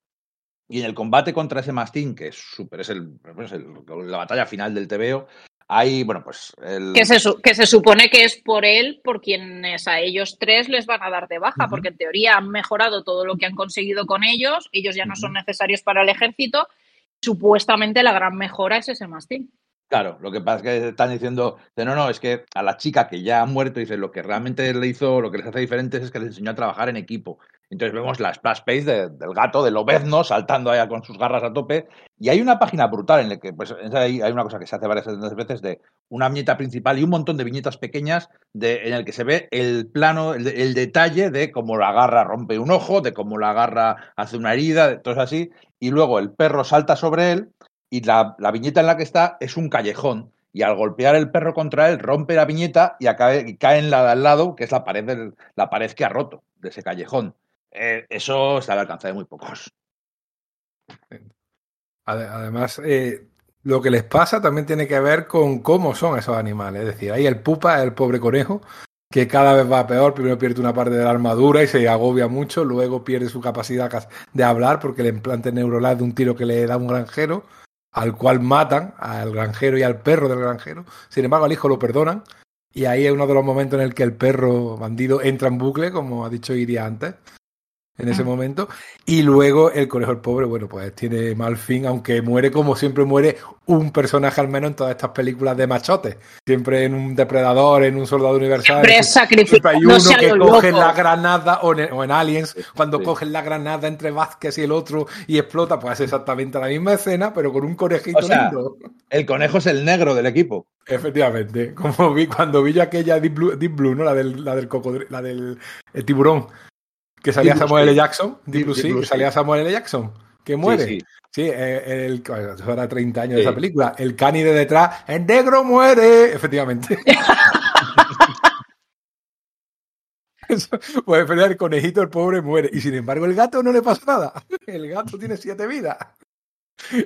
Y en el combate contra ese mastín, que es súper, es, el, es la batalla final del TVO, hay, bueno, pues. Que, se, que se supone que es por él, por quienes a ellos tres les van a dar de baja, porque en teoría han mejorado todo lo que han conseguido con ellos, ellos ya no son necesarios para el ejército. Supuestamente la gran mejora es ese mastín. Claro, lo que pasa es que están diciendo, no, no, es que a la chica que ya ha muerto, dice, lo que realmente le hizo, lo que les hace diferentes es que les enseñó a trabajar en equipo. Entonces vemos la splash page del gato, del obezno, saltando allá con sus garras a tope. Y hay una página brutal en la que pues, hay, una cosa que se hace varias veces de una viñeta principal y un montón de viñetas pequeñas de, en el que se ve el plano, el, detalle de cómo la garra rompe un ojo, de cómo la garra hace una herida, de todo así. Y luego el perro salta sobre él y la, viñeta en la que está es un callejón. Y al golpear el perro contra él, rompe la viñeta y, cae en la de al lado, que es la pared, la pared que ha roto de ese callejón. Eh, eso está al alcance de muy pocos. Además, eh, lo que les pasa también tiene que ver con cómo son esos animales. Es decir, ahí el pupa, el pobre conejo, que cada vez va peor. Primero pierde una parte de la armadura y se agobia mucho. Luego pierde su capacidad de hablar porque le implante neuronal de un tiro que le da un granjero, al cual matan al granjero y al perro del granjero. Sin embargo, al hijo lo perdonan. Y ahí es uno de los momentos en el que el perro bandido entra en bucle, como ha dicho Iria antes en ese momento. Y luego el conejo el pobre, bueno, pues tiene mal fin, aunque muere como siempre muere un personaje al menos en todas estas películas de machotes. Siempre en un depredador, en un soldado universal. Siempre, hay uno que coge la granada, o en, Aliens, cuando cogen la granada entre Vázquez y el otro y explota, pues es exactamente la misma escena, pero con un conejito lindo. El conejo es el negro del equipo. Efectivamente, como vi cuando vi yo aquella Deep Blue, ¿no? La del, la del cocodrilo, la del tiburón que salía Samuel L. Jackson, Deep Blue salía Samuel L. Jackson, que muere. Sí, sí. Eh, el, eso era 30 años de esa película. El cani de detrás, el negro muere, efectivamente. pues el conejito, el pobre, muere. Y sin embargo, el gato no le pasa nada. El gato tiene siete vidas.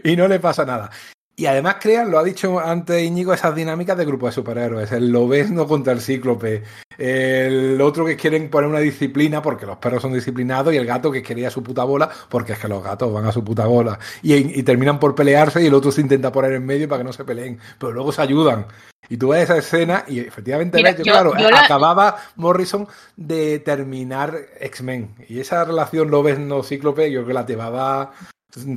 Y no le pasa nada. Y además crean, lo ha dicho antes Íñigo, esas dinámicas de grupo de superhéroes. El lobezno contra el cíclope. El otro que quieren poner una disciplina porque los perros son disciplinados y el gato que quería su puta bola porque es que los gatos van a su puta bola. Y, y terminan por pelearse y el otro se intenta poner en medio para que no se peleen. Pero luego se ayudan. Y tú ves esa escena y efectivamente, Mira, ves, yo- claro, yo la- acababa Morrison de terminar X-Men. Y esa relación lobezno-cíclope yo creo que la llevaba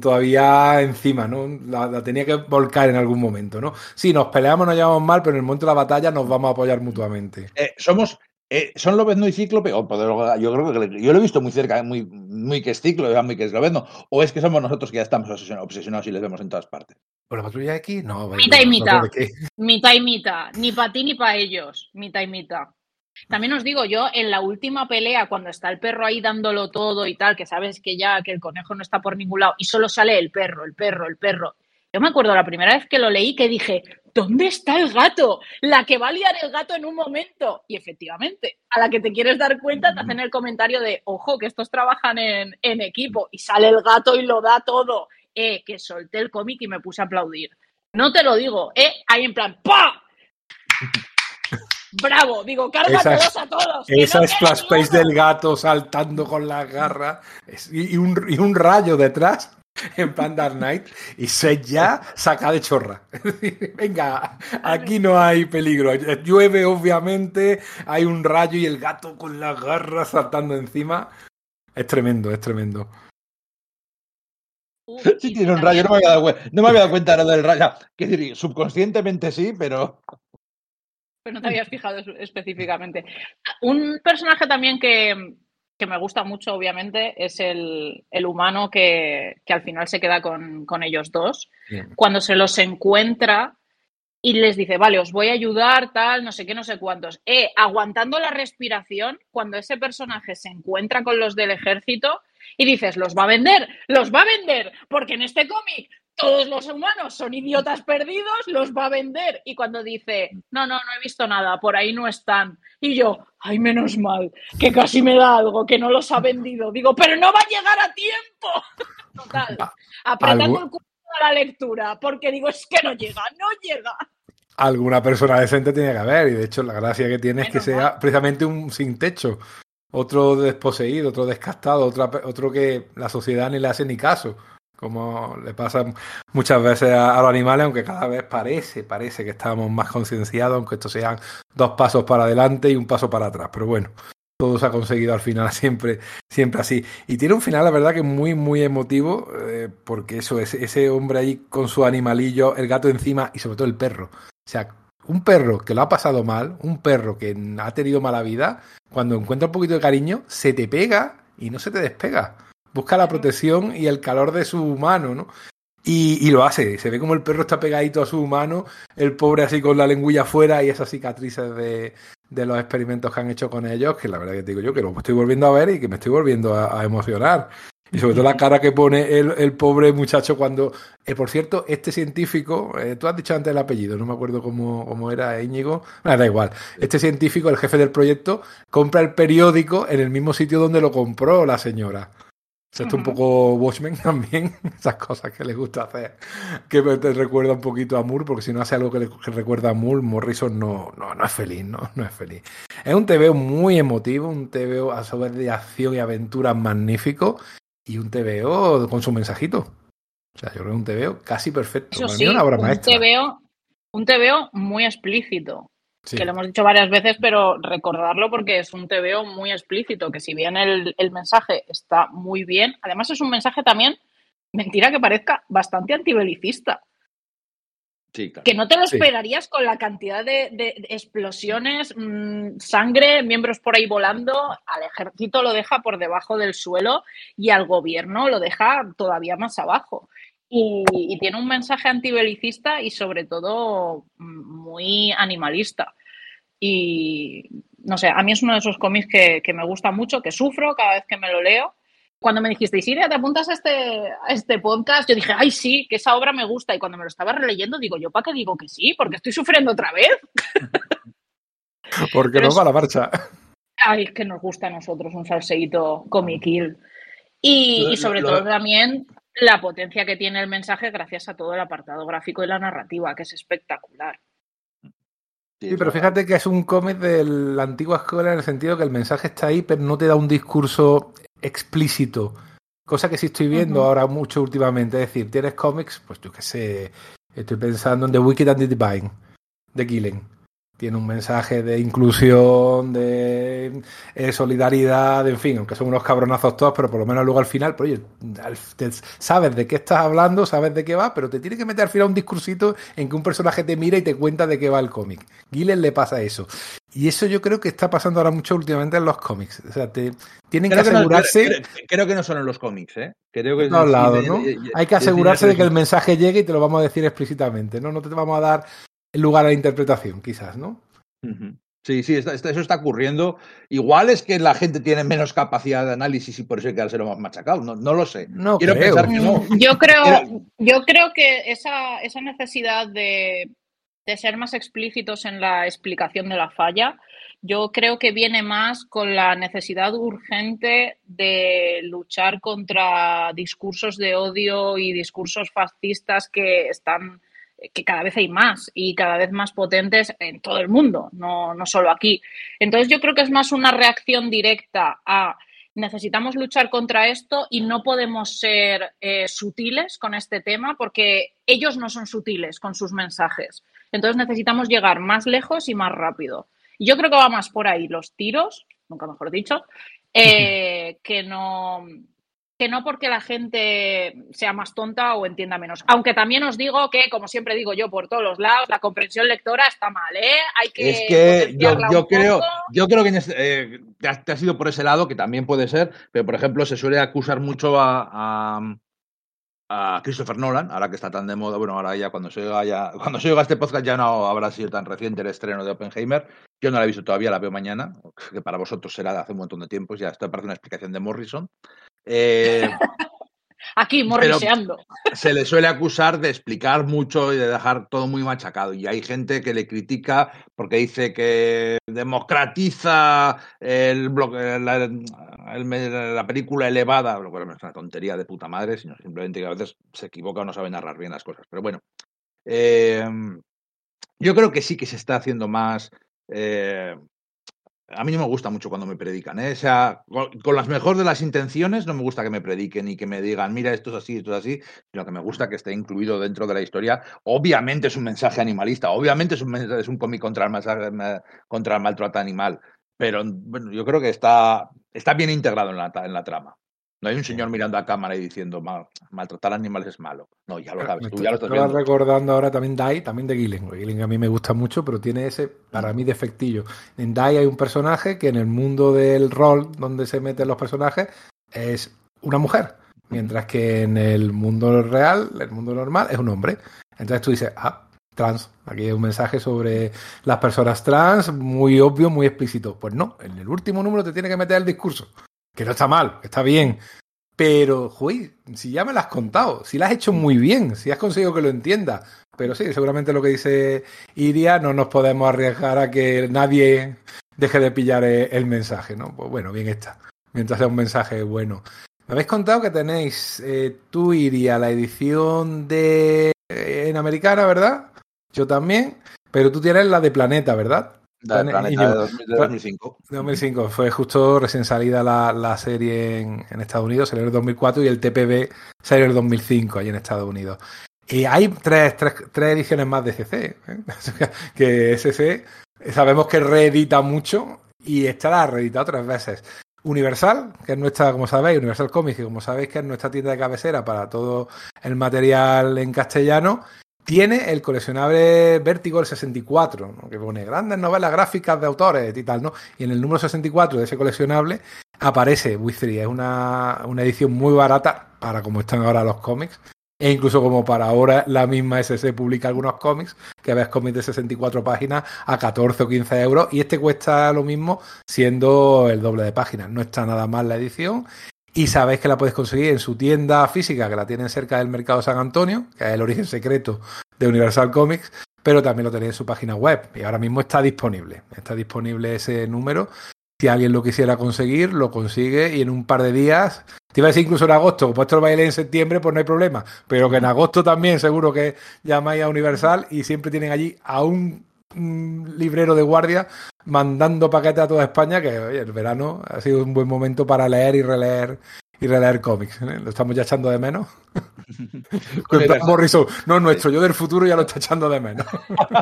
todavía encima, ¿no? La, la tenía que volcar en algún momento, ¿no? Sí, nos peleamos, nos llevamos mal, pero en el momento de la batalla nos vamos a apoyar mutuamente. Eh, somos. eh, ¿Son Lobezno y Cíclope? O, pero yo creo que le- yo lo he visto muy cerca, muy, muy que es Cíclope, muy que es Lobezno. ¿O es que somos nosotros que ya estamos obsesionados, y les vemos en todas partes? ¿Por la patrulla de aquí? No, vaya, Mitad y ¿nosotros mitad. Mitad y mitad. Ni para ti ni para ellos. Mitad y mitad. También os digo, yo en la última pelea, cuando está el perro ahí dándolo todo y tal, que sabes que ya que el conejo no está por ningún lado y solo sale el perro, el perro, el perro. Yo me acuerdo la primera vez que lo leí que dije, ¿dónde está el gato? La que va a liar el gato en un momento. Y efectivamente, a la que te quieres dar cuenta, te hacen el comentario de, ojo, que estos trabajan en, equipo. Y sale el gato y lo da todo. Eh, que solté el cómic y me puse a aplaudir. No te lo digo, ¿eh? Ahí en plan, ¡pa! Bravo, digo, carga Esa es- a todos. Esa splash page del gato saltando con las garras y, y un, y un rayo detrás en plan Dark Knight y se ya saca de chorra. Venga, aquí no hay peligro. Llueve, obviamente, hay un rayo y el gato con las garras saltando encima. Es tremendo, es tremendo. Sí, tiene un rayo, no me había dado, cuen- no me había dado cuenta de lo del rayo. Quiero decir, subconscientemente sí, pero. Pero no te habías fijado es- específicamente. Un personaje también que, que me gusta mucho, obviamente, es el, el humano que, que al final se queda con, con ellos dos. Bien. Cuando se los encuentra y les dice, vale, os voy a ayudar, tal, no sé qué, no sé cuántos. Eh, aguantando la respiración, cuando ese personaje se encuentra con los del ejército y dices, los va a vender, los va a vender, porque en este cómic todos los humanos son idiotas perdidos, los va a vender. Y cuando dice, no, no, no he visto nada, por ahí no están. Y yo, ay, menos mal, que casi me da algo, que no los ha vendido. Digo, pero no va a llegar a tiempo. Total, apretando el culo a la lectura, porque digo, es que no llega, no llega. Alguna persona decente tiene que haber y de hecho la gracia que tiene es que sea precisamente un sin techo. Otro desposeído, otro descastado, otra otro que la sociedad ni le hace ni caso. Como le pasa muchas veces a, los animales, aunque cada vez parece, parece que estamos más concienciados, aunque estos sean dos pasos para adelante y un paso para atrás. Pero bueno, todo se ha conseguido al final siempre, siempre así. Y tiene un final, la verdad, que muy, muy emotivo, eh, porque eso, ese, ese hombre ahí con su animalillo, el gato encima y sobre todo el perro. O sea, un perro que lo ha pasado mal, un perro que ha tenido mala vida, cuando encuentra un poquito de cariño, se te pega y no se te despega. Busca la protección y el calor de su humano, ¿no? Y, y lo hace. Se ve como el perro está pegadito a su humano, el pobre así con la lengüilla afuera y esas cicatrices de, de los experimentos que han hecho con ellos, que la verdad que te digo yo que lo estoy volviendo a ver y que me estoy volviendo a, emocionar. Y sobre todo la cara que pone el, el pobre muchacho cuando... eh, por cierto, este científico, eh, tú has dicho antes el apellido, no me acuerdo cómo, cómo era Íñigo, Bueno, da igual. Este científico, el jefe del proyecto, compra el periódico en el mismo sitio donde lo compró la señora. Sea, esto un poco Watchmen también, esas cosas que le gusta hacer, que te recuerda un poquito a Moore, porque si no hace algo que, le, que recuerda a Moore, Morrison no, no, no es feliz, ¿no? No es feliz. Es un TVO muy emotivo, un TVO a su vez de acción y aventura magnífico, y un TVO con su mensajito. O sea, yo creo que un TVO casi perfecto. Eso Para sí, mí una obra un maestra. TVO, un TVO muy explícito. Sí. que lo hemos dicho varias veces, pero recordarlo porque es un TVO muy explícito, que si bien el, el mensaje está muy bien, además es un mensaje también, mentira que parezca, bastante antibelicista, Sí, claro. que no te lo Sí. esperarías con la cantidad de, de- de explosiones, mm, sangre, miembros por ahí volando, al ejército lo deja por debajo del suelo y al gobierno lo deja todavía más abajo. Y, y tiene un mensaje antibelicista y sobre todo mm, muy animalista. Y no sé, a mí es uno de esos cómics que, que me gusta mucho, que sufro cada vez que me lo leo. Cuando me dijiste, Siria, ¿te apuntas a este, a este podcast? Yo dije, ay, sí, que esa obra me gusta. Y cuando me lo estaba releyendo, digo, ¿yo para qué digo que sí? Porque estoy sufriendo otra vez. Porque pero no es- va la marcha. Ay, es que nos gusta a nosotros un salseíto comiquil. Y, sobre lo- todo también la potencia que tiene el mensaje gracias a todo el apartado gráfico y la narrativa, que es espectacular. Sí, pero fíjate que es un cómic de la antigua escuela en el sentido que el mensaje está ahí, pero no te da un discurso explícito. Cosa que sí estoy viendo ahora mucho últimamente. Es decir, tienes cómics, pues yo qué sé, estoy pensando en The Wicked and the Divine, de Killen tiene un mensaje de inclusión, de eh, solidaridad, en fin, aunque son unos cabronazos todos, pero por lo menos luego al final, pues, oye, sabes de qué estás hablando, sabes de qué va, pero te tiene que meter al final un discursito en que un personaje te mira y te cuenta de qué va el cómic. Gillen le pasa eso. Y eso yo creo que está pasando ahora mucho últimamente en los cómics. O sea, te, tienen que asegurarse. creo, que no son en los cómics, ¿eh? Creo que todos lados, ¿no? Hay que asegurarse de que el mensaje llegue y te lo vamos a decir explícitamente, ¿no? No te vamos a dar lugar a la interpretación, quizás, ¿no? Sí, sí, eso está ocurriendo. Igual es que la gente tiene menos capacidad de análisis y por eso hay que lo más machacado. No, no lo sé. No Quiero pensar que no. Yo creo, yo creo que esa, esa necesidad de, de, ser más explícitos en la explicación de la falla, yo creo que viene más con la necesidad urgente de luchar contra discursos de odio y discursos fascistas que están que cada vez hay más y cada vez más potentes en todo el mundo, no, no solo aquí. Entonces yo creo que es más una reacción directa a necesitamos luchar contra esto y no podemos ser eh, sutiles con este tema porque ellos no son sutiles con sus mensajes. Entonces necesitamos llegar más lejos y más rápido. Y yo creo que va más por ahí los tiros, nunca mejor dicho, eh, que no que no porque la gente sea más tonta o entienda menos. Aunque también os digo que, como siempre digo yo por todos los lados, la comprensión lectora está mal, ¿eh? Hay que. Es que yo, creo, yo creo que este, eh, te, ha sido por ese lado, que también puede ser, pero por ejemplo, se suele acusar mucho a, a, Christopher Nolan, ahora que está tan de moda. Bueno, ahora ya cuando se ya, cuando se oiga este podcast ya no habrá sido tan reciente el estreno de Oppenheimer. Yo no la he visto todavía, la veo mañana, que para vosotros será de hace un montón de tiempo. Ya esto parece una explicación de Morrison. Eh, Aquí, morriseando. Se le suele acusar de explicar mucho y de dejar todo muy machacado. Y hay gente que le critica porque dice que democratiza el la, la, película elevada, lo cual es una tontería de puta madre, sino simplemente que a veces se equivoca o no sabe narrar bien las cosas. Pero bueno, eh, yo creo que sí que se está haciendo más eh, a mí no me gusta mucho cuando me predican, ¿eh? O sea, con, las mejores de las intenciones no me gusta que me prediquen y que me digan, mira, esto es así, esto es así, sino que me gusta que esté incluido dentro de la historia. Obviamente es un mensaje animalista, obviamente es un, es un cómic contra el, contra el maltrato animal, pero bueno, yo creo que está, está bien integrado en la, en la trama. No hay un señor mirando a cámara y diciendo maltratar animales es malo. No, ya lo sabes, tú ya lo estás viendo. recordando ahora también Dai, también de Gillen. Gillen a mí me gusta mucho, pero tiene ese, para mí, defectillo. En Dai hay un personaje que en el mundo del rol donde se meten los personajes es una mujer. Mientras que en el mundo real, el mundo normal, es un hombre. Entonces tú dices, ah, trans. Aquí hay un mensaje sobre las personas trans, muy obvio, muy explícito. Pues no, en el último número te tiene que meter el discurso que no está mal, está bien. Pero, joder, si ya me lo has contado, si lo has hecho muy bien, si has conseguido que lo entienda. Pero sí, seguramente lo que dice Iria, no nos podemos arriesgar a que nadie deje de pillar el mensaje, ¿no? Pues bueno, bien está. Mientras sea un mensaje bueno. Me habéis contado que tenéis eh, tú, Iria, la edición de eh, en americana, ¿verdad? Yo también. Pero tú tienes la de Planeta, ¿verdad? De, Planeta de, 2005. De 2005. Fue justo recién salida la, la serie en, en, Estados Unidos, salió en el 2004 y el TPB salió en el 2005 allí en Estados Unidos. Y hay tres, tres, tres ediciones más de CC. ¿eh? que SC sabemos que reedita mucho y estará reeditado tres veces. Universal, que es nuestra, como sabéis, Universal Comics, que como sabéis que es nuestra tienda de cabecera para todo el material en castellano, tiene el coleccionable Vértigo el 64, que pone grandes novelas gráficas de autores y tal, ¿no? Y en el número 64 de ese coleccionable aparece Wizard. Es una, una edición muy barata para como están ahora los cómics. E incluso como para ahora la misma SC publica algunos cómics, que ves cómics de 64 páginas a 14 o 15 euros, y este cuesta lo mismo siendo el doble de páginas. No está nada mal la edición y sabéis que la podéis conseguir en su tienda física, que la tienen cerca del Mercado San Antonio, que es el origen secreto de Universal Comics, pero también lo tenéis en su página web. Y ahora mismo está disponible. Está disponible ese número. Si alguien lo quisiera conseguir, lo consigue y en un par de días Te iba a decir incluso en agosto, como esto lo vais a leer en septiembre, pues no hay problema. Pero que en agosto también seguro que llamáis a Universal y siempre tienen allí a un librero de guardia mandando paquetes a toda España, que oye, el verano ha sido un buen momento para leer y releer y releer cómics. ¿eh? Lo estamos ya echando de menos. Morrison, no nuestro, yo del futuro ya lo está echando de menos.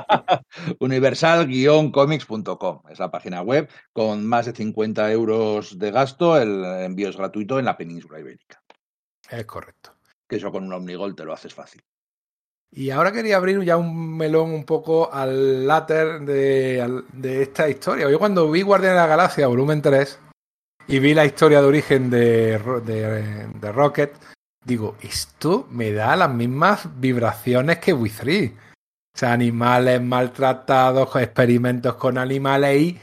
Universal-comics.com es la página web con más de 50 euros de gasto. El envío es gratuito en la península ibérica. Es correcto. Que eso con un Omnigol te lo haces fácil. Y ahora quería abrir ya un melón un poco al láter de, de esta historia. Yo cuando vi Guardián de la Galaxia, volumen 3, y vi la historia de origen de, de, de Rocket, digo, esto me da las mismas vibraciones que Wii O sea, animales maltratados, experimentos con animales y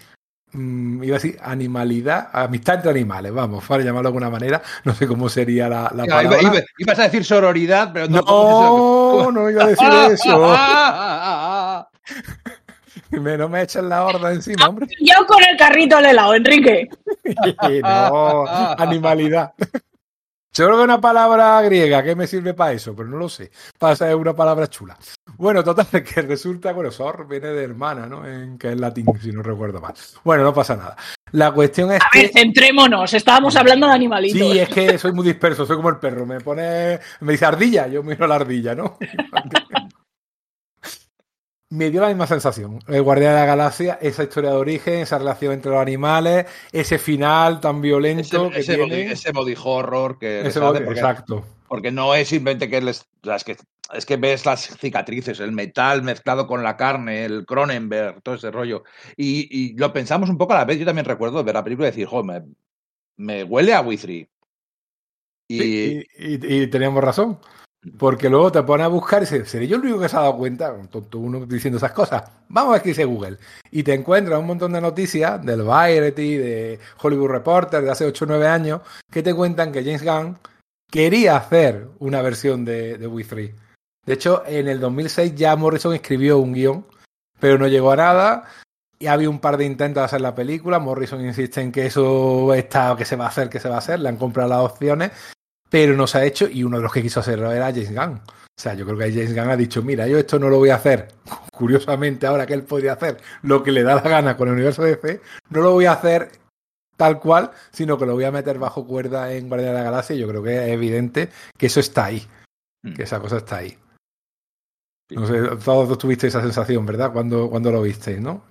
mmm, iba a decir animalidad, amistad entre animales, vamos, para llamarlo de alguna manera, no sé cómo sería la, la palabra. iba- ibas a decir sororidad, pero no. No, no iba a decir eso. ah. Me- no me echen la horda encima, hombre. Yo con el carrito al helado, Enrique. no, animalidad. Creo que una palabra griega que me sirve para eso, pero no lo sé. Para ser una palabra chula. Bueno, total, que resulta, bueno, sor viene de hermana, ¿no? En, que es latín, si no recuerdo mal. Bueno, no pasa nada. La cuestión es A ver, que. centrémonos. Estábamos hablando de animalitos. Sí, es que soy muy disperso, soy como el perro. Me pone. Me dice ardilla, yo miro la ardilla, ¿no? Me dio la misma sensación. El Guardián de la Galaxia, esa historia de origen, esa relación entre los animales, ese final tan violento Ese, que ese, tiene. body, ese body horror que Ese body- porque, exacto. porque no es simplemente que les. es, que, es que ves las cicatrices, el metal mezclado con la carne, el Cronenberg, todo ese rollo. Y, y lo pensamos un poco a la vez. Yo también recuerdo ver la película y decir, joder, me, me huele a Withree. Y, Sí, y, y- y teníamos razón. Porque luego te pones a buscar y ¿seré yo el único que se ha dado cuenta? Tonto uno diciendo esas cosas. Vamos a dice Google. Y te encuentras un montón de noticias del Variety, de Hollywood Reporter de hace 8 o 9 años, que te cuentan que James Gunn quería hacer una versión de, de Wii 3. De hecho, en el 2006 ya Morrison escribió un guion, pero no llegó a nada. Y había un par de intentos de hacer la película. Morrison insiste en que eso está, que se va a hacer, que se va a hacer. Le han comprado las opciones pero no se ha hecho y uno de los que quiso hacerlo era James Gunn. O sea, yo creo que James Gunn ha dicho, mira, yo esto no lo voy a hacer. Curiosamente, ahora que él podría hacer lo que le da la gana con el universo de DC, no lo voy a hacer tal cual, sino que lo voy a meter bajo cuerda en Guardia de la Galaxia y yo creo que es evidente que eso está ahí, Mm. que esa cosa está ahí. No sé, todos tuviste esa sensación, ¿verdad? Cuando, cuando lo visteis, ¿no?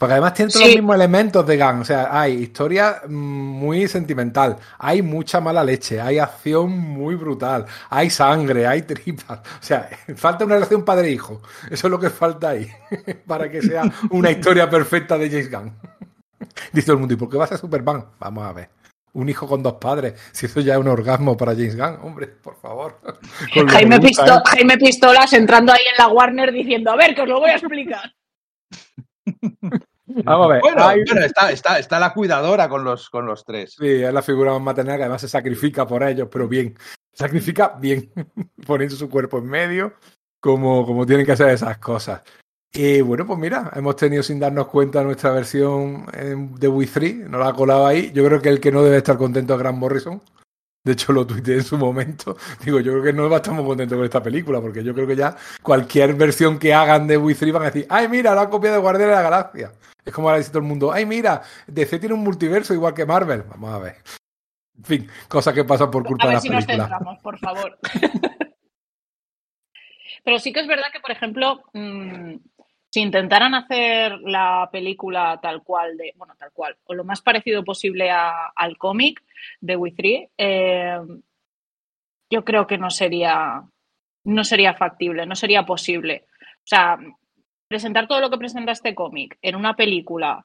Porque además tiene todos Sí. los mismos elementos de Gunn. O sea, hay historia mm, muy sentimental, hay mucha mala leche, hay acción muy brutal, hay sangre, hay tripas. O sea, falta una relación padre-hijo. Eso es lo que falta ahí. Para que sea una historia perfecta de James Gunn. Dice todo el mundo, ¿y por qué va a ser Superman? Vamos a ver. Un hijo con dos padres. Si eso ya es un orgasmo para James Gunn, hombre, por favor. Jaime, gusta, Pisto- ¿eh? Jaime Pistolas entrando ahí en la Warner diciendo, a ver, que os lo voy a explicar. Vamos a ver. bueno, hay- bueno, está, está, está la cuidadora con los, con los tres. Sí, es la figura más maternal que además se sacrifica por ellos, pero bien. Sacrifica bien, poniendo su cuerpo en medio, como, como tienen que hacer esas cosas. Y bueno, pues mira, hemos tenido sin darnos cuenta nuestra versión en- de Wii 3, nos la ha colado ahí. Yo creo que el que no debe estar contento es Grant Morrison. De hecho, lo tuiteé en su momento. Digo, yo creo que no va a estar muy contento con esta película, porque yo creo que ya cualquier versión que hagan de Wii 3 van a decir, ay, mira, la copia de Guardián de la Galaxia. Es como ahora dice todo el mundo, ay, mira, DC tiene un multiverso igual que Marvel. Vamos a ver. En fin, cosas que pasan por culpa A de ver la si nos película. centramos, por favor. Pero sí que es verdad que, por ejemplo, mm, si intentaran hacer la película tal cual, de, bueno, tal cual, o lo más parecido posible a- al cómic de We eh, yo creo que no sería, no sería factible, no sería posible. O sea, presentar todo lo que presenta este cómic en una película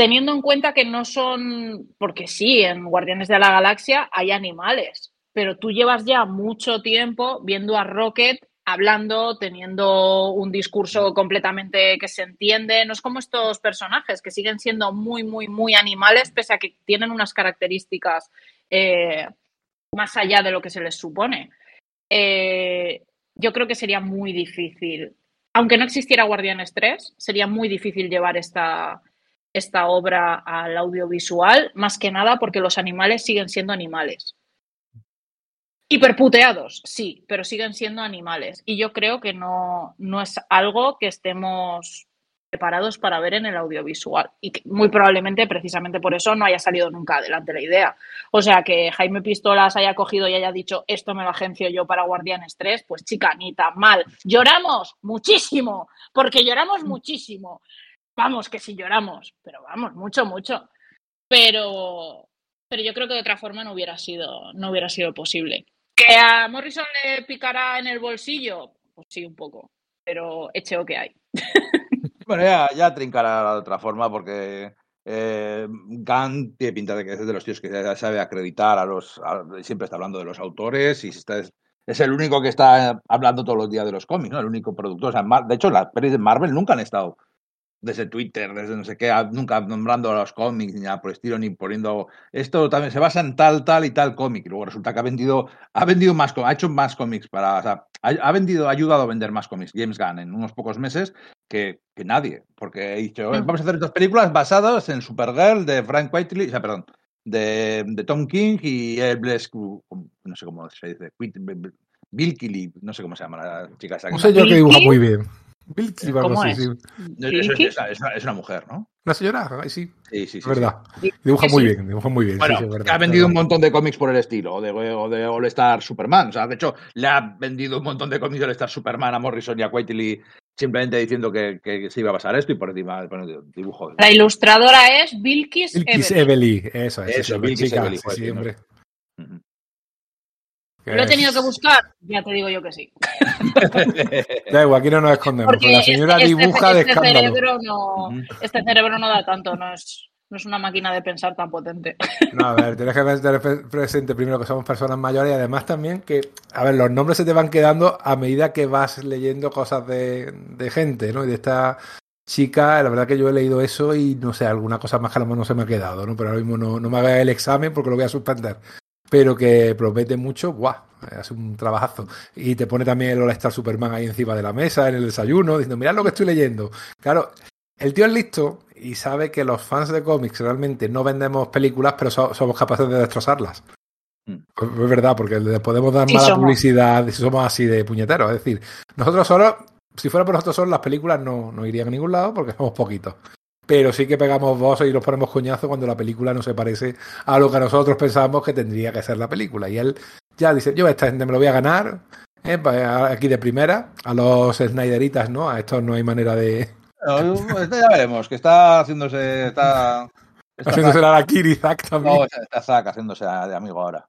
teniendo en cuenta que no son, porque sí, en Guardianes de la Galaxia hay animales, pero tú llevas ya mucho tiempo viendo a Rocket hablando, teniendo un discurso completamente que se entiende. No es como estos personajes que siguen siendo muy, muy, muy animales, pese a que tienen unas características eh, más allá de lo que se les supone. Eh, yo creo que sería muy difícil, aunque no existiera Guardianes 3, sería muy difícil llevar esta, esta obra al audiovisual, más que nada porque los animales siguen siendo animales. Hiperputeados, sí, pero siguen siendo animales. Y yo creo que no, no es algo que estemos preparados para ver en el audiovisual. Y que muy probablemente, precisamente por eso, no haya salido nunca adelante la idea. O sea, que Jaime Pistolas haya cogido y haya dicho esto me lo agencio yo para Guardianes 3, pues chica, ni tan mal. Lloramos muchísimo, porque lloramos muchísimo. Vamos, que si lloramos, pero vamos, mucho, mucho. Pero, pero yo creo que de otra forma no hubiera sido, no hubiera sido posible. ¿Que a Morrison le picará en el bolsillo? Pues sí, un poco, pero o que hay. Bueno, ya, ya trincará de otra forma porque eh, Gunn tiene pinta de que es de los tíos que sabe acreditar a los. siempre está hablando de los autores y está, es, el único que está hablando todos los días de los cómics, ¿no? El único productor. O sea, de hecho, las pelis de Marvel nunca han estado desde Twitter, desde no sé qué, nunca nombrando a los cómics ni nada por estilo, ni poniendo esto también se basa en tal, tal y tal cómic. Y luego resulta que ha vendido, ha vendido más, ha hecho más cómics para, ha, vendido, ha ayudado a vender más cómics James Gunn en unos pocos meses que, que nadie, porque he dicho, mm. vamos a hacer estas películas basadas en Supergirl de Frank Whiteley, o sea, perdón, de, de Tom King y el no sé cómo se dice, Bill Kelly, no sé cómo se llama la chica esa. No sé yo que dibuja muy bien. ¿Cómo es? Es, una mujer, ¿no? ¿Una señora? Sí. Sí, sí, sí. verdad. Dibuja muy bien, dibuja muy bien. Bueno, ha vendido un montón de cómics por el estilo, o de, de All Star Superman. O sea, de hecho, le ha vendido un montón de cómics de All Star Superman a Morrison y a Whiteley simplemente diciendo que, que, se iba a pasar esto y por encima bueno, dibujo. La ilustradora es Bilkis, Bilkis Evely. Eso es. Eso, Bilkis Evely. Sí, hombre. ¿Lo he tenido que buscar? Ya te digo yo que sí. da igual, aquí no nos escondemos. Porque la señora este, dibuja de este Cerebro no, Este cerebro no da tanto, no es, no es una máquina de pensar tan potente. No, a ver, tienes que tener presente primero que somos personas mayores y además también que, a ver, los nombres se te van quedando a medida que vas leyendo cosas de, de gente, ¿no? Y de esta chica, la verdad que yo he leído eso y no sé, alguna cosa más que a lo mejor no se me ha quedado, ¿no? Pero ahora mismo no, no me haga el examen porque lo voy a suspender pero que promete mucho, ¡guau! Hace un trabajazo. Y te pone también el All-Star Superman ahí encima de la mesa, en el desayuno, diciendo, mirad lo que estoy leyendo. Claro, el tío es listo y sabe que los fans de cómics realmente no vendemos películas, pero somos capaces de destrozarlas. Mm. Pues, es verdad, porque le podemos dar mala publicidad si somos así de puñeteros. Es decir, nosotros solo, si fuera por nosotros solos, las películas no, no irían a ningún lado porque somos poquitos pero sí que pegamos voces y nos ponemos coñazo cuando la película no se parece a lo que nosotros pensábamos que tendría que ser la película. Y él ya dice, yo esta gente me lo voy a ganar, ¿eh? aquí de primera, a los Snyderitas, ¿no? A estos no hay manera de... este ya veremos, que está haciéndose... Está, haciéndose la Kiri Zack también. No, está Zack haciéndose de amigo ahora.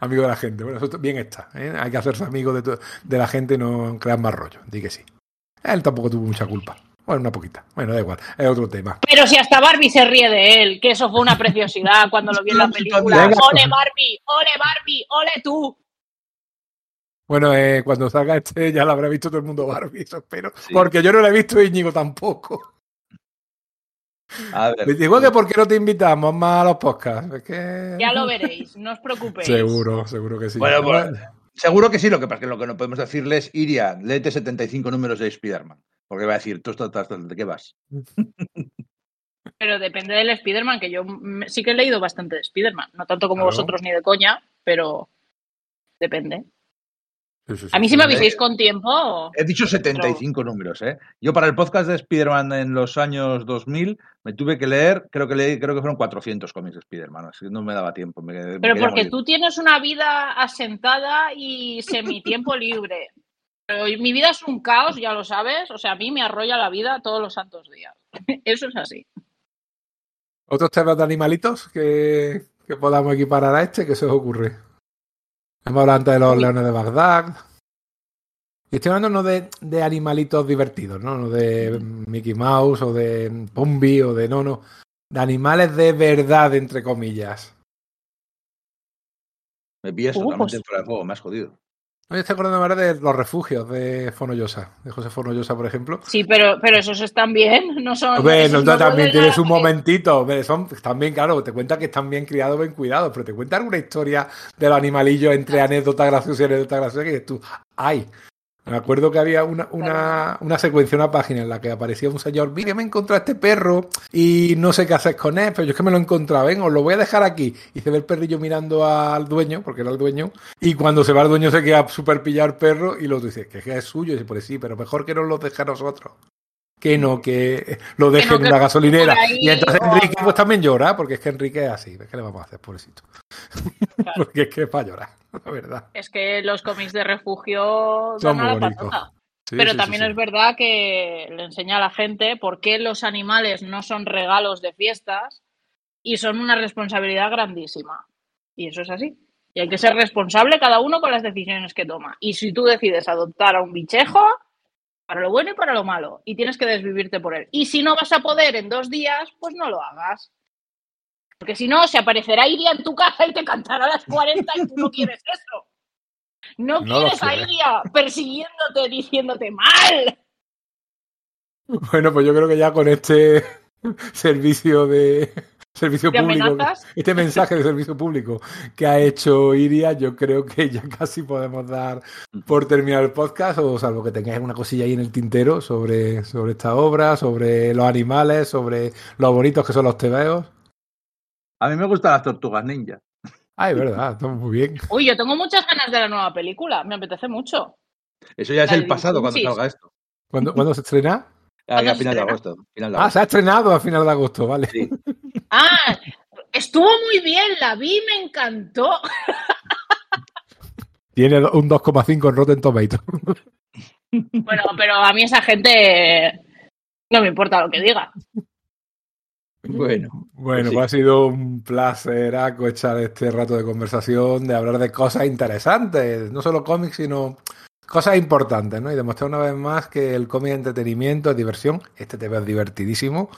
Amigo de la gente. Bueno, eso bien está. ¿eh? Hay que hacerse amigo de, de la gente y no crear más rollo. Di que sí. Él tampoco tuvo mucha culpa. Bueno, una poquita. Bueno, da igual, es otro tema. Pero si hasta Barbie se ríe de él, que eso fue una preciosidad cuando lo vi en la película. ¡Ole Barbie! ¡Ole Barbie! ¡Ole tú! Bueno, eh, cuando salga este ya lo habrá visto todo el mundo Barbie, eso espero. Porque yo no lo he visto Íñigo tampoco. A ver. Digo que por qué no te invitamos más a los podcasts. Ya lo veréis, no os preocupéis. Seguro, seguro que sí. Bueno, pues, seguro que sí, lo que pasa es que lo que no podemos decirles, Iria, léete 75 números de Spider-Man. Porque va a decir, tú estás, ¿de qué vas? Pero depende del Spider-Man, que yo sí que he leído bastante de Spider-Man. No tanto como vosotros ni de coña, pero depende. a mí si me aviséis con tiempo. He dicho 75 números, ¿eh? Yo para el podcast de Spider-Man en los años 2000 me tuve que leer, creo que leí, creo que fueron 400 cómics de Spider-Man, así que no me daba tiempo. Pero porque tú tienes una vida asentada y semi tiempo libre. Pero mi vida es un caos, ya lo sabes. O sea, a mí me arrolla la vida todos los santos días. Eso es así. ¿Otros temas de animalitos que, podamos equiparar a este? ¿Qué se os ocurre? Hemos hablado antes de los leones de Bagdad. Y estoy hablando no de, de, animalitos divertidos, ¿no? No de Mickey Mouse o de Pombi o de no, no. De animales de verdad, entre comillas. Me pillas uh, totalmente pues... fuera de me has jodido. Me estoy acordando ahora de los refugios de Fonollosa, de José Fonollosa, por ejemplo. Sí, pero, pero esos están bien, no son. Bueno, no, también tienes un momentito. Son, están bien, claro, te cuenta que están bien criados, bien cuidados, pero te cuentan alguna historia de los animalillos entre anécdotas graciosas y anécdotas graciosas que tú, ¡ay! Me acuerdo que había una, una, una secuencia, una página en la que aparecía un señor, mire, me he encontrado este perro y no sé qué hacer con él, pero yo es que me lo he encontrado, ven, os lo voy a dejar aquí. Y se ve el perrillo mirando al dueño, porque era el dueño, y cuando se va el dueño se queda súper pillado el perro y lo dice, que es suyo, y dice, pues sí, pero mejor que nos lo deje a nosotros. Que no, que lo deje no, en que una gasolinera. ahí, Y entonces o- Enrique pues también llora, porque es que Enrique es así. ¿Qué le vamos a hacer, pobrecito? porque es que es para llorar, la verdad. Es que los cómics de refugio Son muy bonitos. Sí, Pero sí, también sí. es verdad que le enseña a la gente por qué los animales no son regalos de fiestas y son una responsabilidad grandísima. Y eso es así. Y hay que ser responsable cada uno con las decisiones que toma. Y si tú decides adoptar a un bichejo, para lo bueno y para lo malo, y tienes que desvivirte por él. Y si no vas a poder en dos días, pues no lo hagas. Porque si no, se aparecerá Iria en tu casa y te cantará a las 40 y tú no quieres eso. No, No quieres a. Iria persiguiéndote, diciéndote mal. Bueno, pues yo creo que ya con este servicio de servicio ¿De público, amenazas? este mensaje de servicio público que ha hecho Iria, yo creo que ya casi podemos dar por terminar el podcast, o salvo que tengáis una cosilla ahí en el tintero sobre, sobre esta obra, sobre los animales, sobre lo bonitos que son los tebeos. A mí me gustan las tortugas ninja. Ah, es verdad, está muy bien. Uy, yo tengo muchas ganas de la nueva película. Me apetece mucho. Eso ya es La el pasado cuando salga esto. ¿Cuándo, ¿cuándo se estrena? Ah, ¿Cuándo a final de agosto. Final de Ah, agosto. se ha estrenado a final de agosto, vale. Sí. Ah, estuvo muy bien, la vi, me encantó. Tiene un 2,5 en Rotten Tomatoes. Bueno, pero a mí esa gente no me importa lo que diga. Bueno, Bueno, Pues sí. pues ha sido un placer echar este rato de conversación, de hablar de cosas interesantes, no solo cómics, sino cosas importantes, ¿no? Y demostrar una vez más que el cómic es entretenimiento, es diversión. Este te es divertidísimo.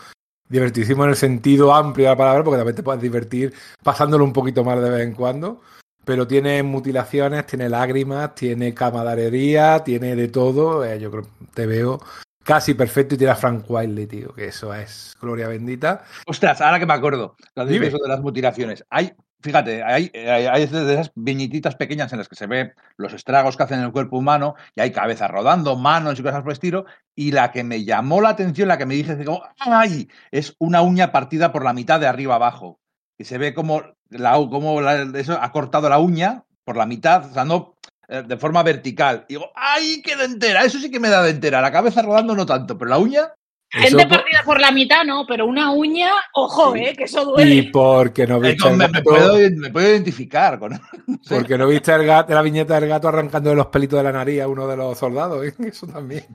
Divertidísimo en el sentido amplio de la palabra, porque también te puedes divertir pasándolo un poquito mal de vez en cuando. Pero tiene mutilaciones, tiene lágrimas, tiene camaradería, tiene de todo. Eh, yo creo te veo casi perfecto y tiene a Frank Wiley, tío, que eso es gloria bendita. Ostras, ahora que me acuerdo, cuando dices eso de las mutilaciones, hay, fíjate, hay, hay, esas viñititas pequeñas en las que se ve los estragos que hacen en el cuerpo humano y hay cabezas rodando, manos y cosas por el estilo, y la que me llamó la atención, la que me dije, digo, ¡ay! Es una uña partida por la mitad de arriba abajo, que se ve como, la, como eso ha cortado la uña por la mitad, o sea, no eh, de forma vertical. Y digo, ¡ay, qué dentera! Eso sí que me da dentera, la cabeza rodando no tanto, pero la uña... Gente partida por la mitad, no, pero una uña, ojo, Sí. eh, que eso Y duele. porque no Eh, viste el me, me gato, puedo, me puedo identificar con... porque no viste el gato, la viñeta del gato arrancando de los pelitos de la nariz a uno de los soldados. ¿eh? Eso también.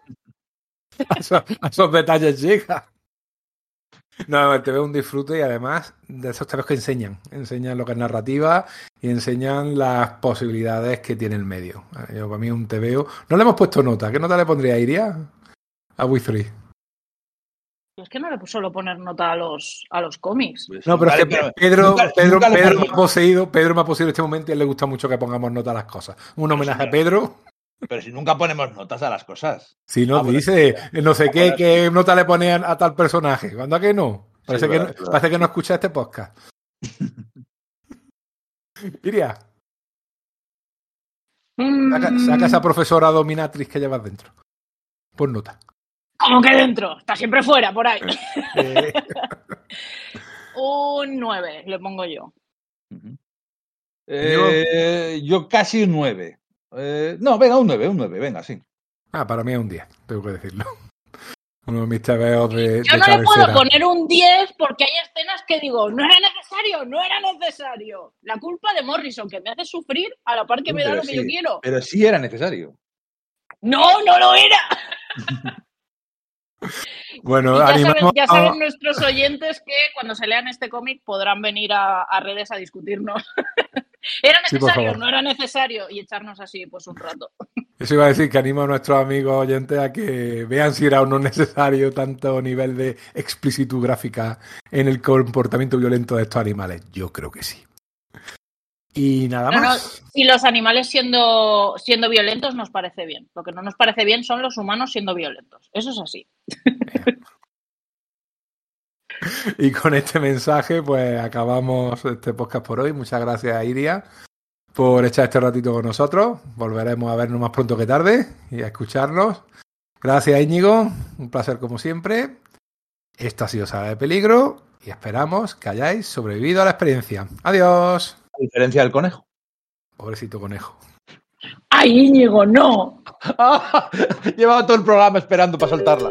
A esos, a esos detalles llega. No, el TV es un disfrute y además de esos temas que enseñan. Enseñan lo que es narrativa y enseñan las posibilidades que tiene el medio. Yo, para mí, un TVO. No le hemos puesto nota. ¿Qué nota le pondría Iria? A We Three. Es que no le solo poner nota a los, a los cómics. No, pero Vale, es que pero Pedro, nunca- Pedro, nunca Pedro me ha poseído, Pedro me ha poseído en este momento y a él le gusta mucho que pongamos nota a las cosas. Un homenaje a Pedro. Pero si nunca ponemos notas a las cosas. Si no Ah, dice, no sé Ah, qué, qué nota le ponían a tal personaje. ¿Cuándo a que no? Parece, Sí, que, verdad, no, verdad. parece que no escucha este podcast. Iria, saca, Mm, saca esa profesora dominatrix que llevas dentro. Pon nota. Como que dentro, está siempre fuera, por ahí. Eh, Un 9, le pongo yo. Eh, yo casi un 9. Eh, no, venga, un 9, un 9, venga, sí. ah, para mí es un 10, tengo que decirlo. Uno de mis TVOs de, Yo de no le puedo poner un 10 porque hay escenas que digo, no era necesario, no era necesario. La culpa de Morrison, que me hace sufrir a la par que me da lo que yo quiero. Pero sí era necesario. No, no lo era. Bueno, Y ya, saben, a- nuestros oyentes que cuando se lean este cómic podrán venir a, a redes a discutirnos. ¿Era Sí, necesario? favor. no era necesario. Y echarnos así pues un rato. Eso iba a decir que animo a nuestros amigos oyentes a que vean si era o no necesario tanto nivel de explicitud gráfica en el comportamiento violento de estos animales. Yo creo que sí. Y nada No, no, más. si los animales siendo, siendo violentos nos parece bien. Lo que no nos parece bien son los humanos siendo violentos. Eso es así. Y con este mensaje, pues acabamos este podcast por hoy. Muchas gracias, Iria, por echar este ratito con nosotros. Volveremos a vernos más pronto que tarde y a escucharnos. Gracias, Íñigo. Un placer como siempre. Esto ha sido Sala de Peligro y esperamos que hayáis sobrevivido a la experiencia. Adiós. A diferencia del conejo. Pobrecito conejo. ¡Ay, Íñigo, no! Llevaba todo el programa esperando para soltarla.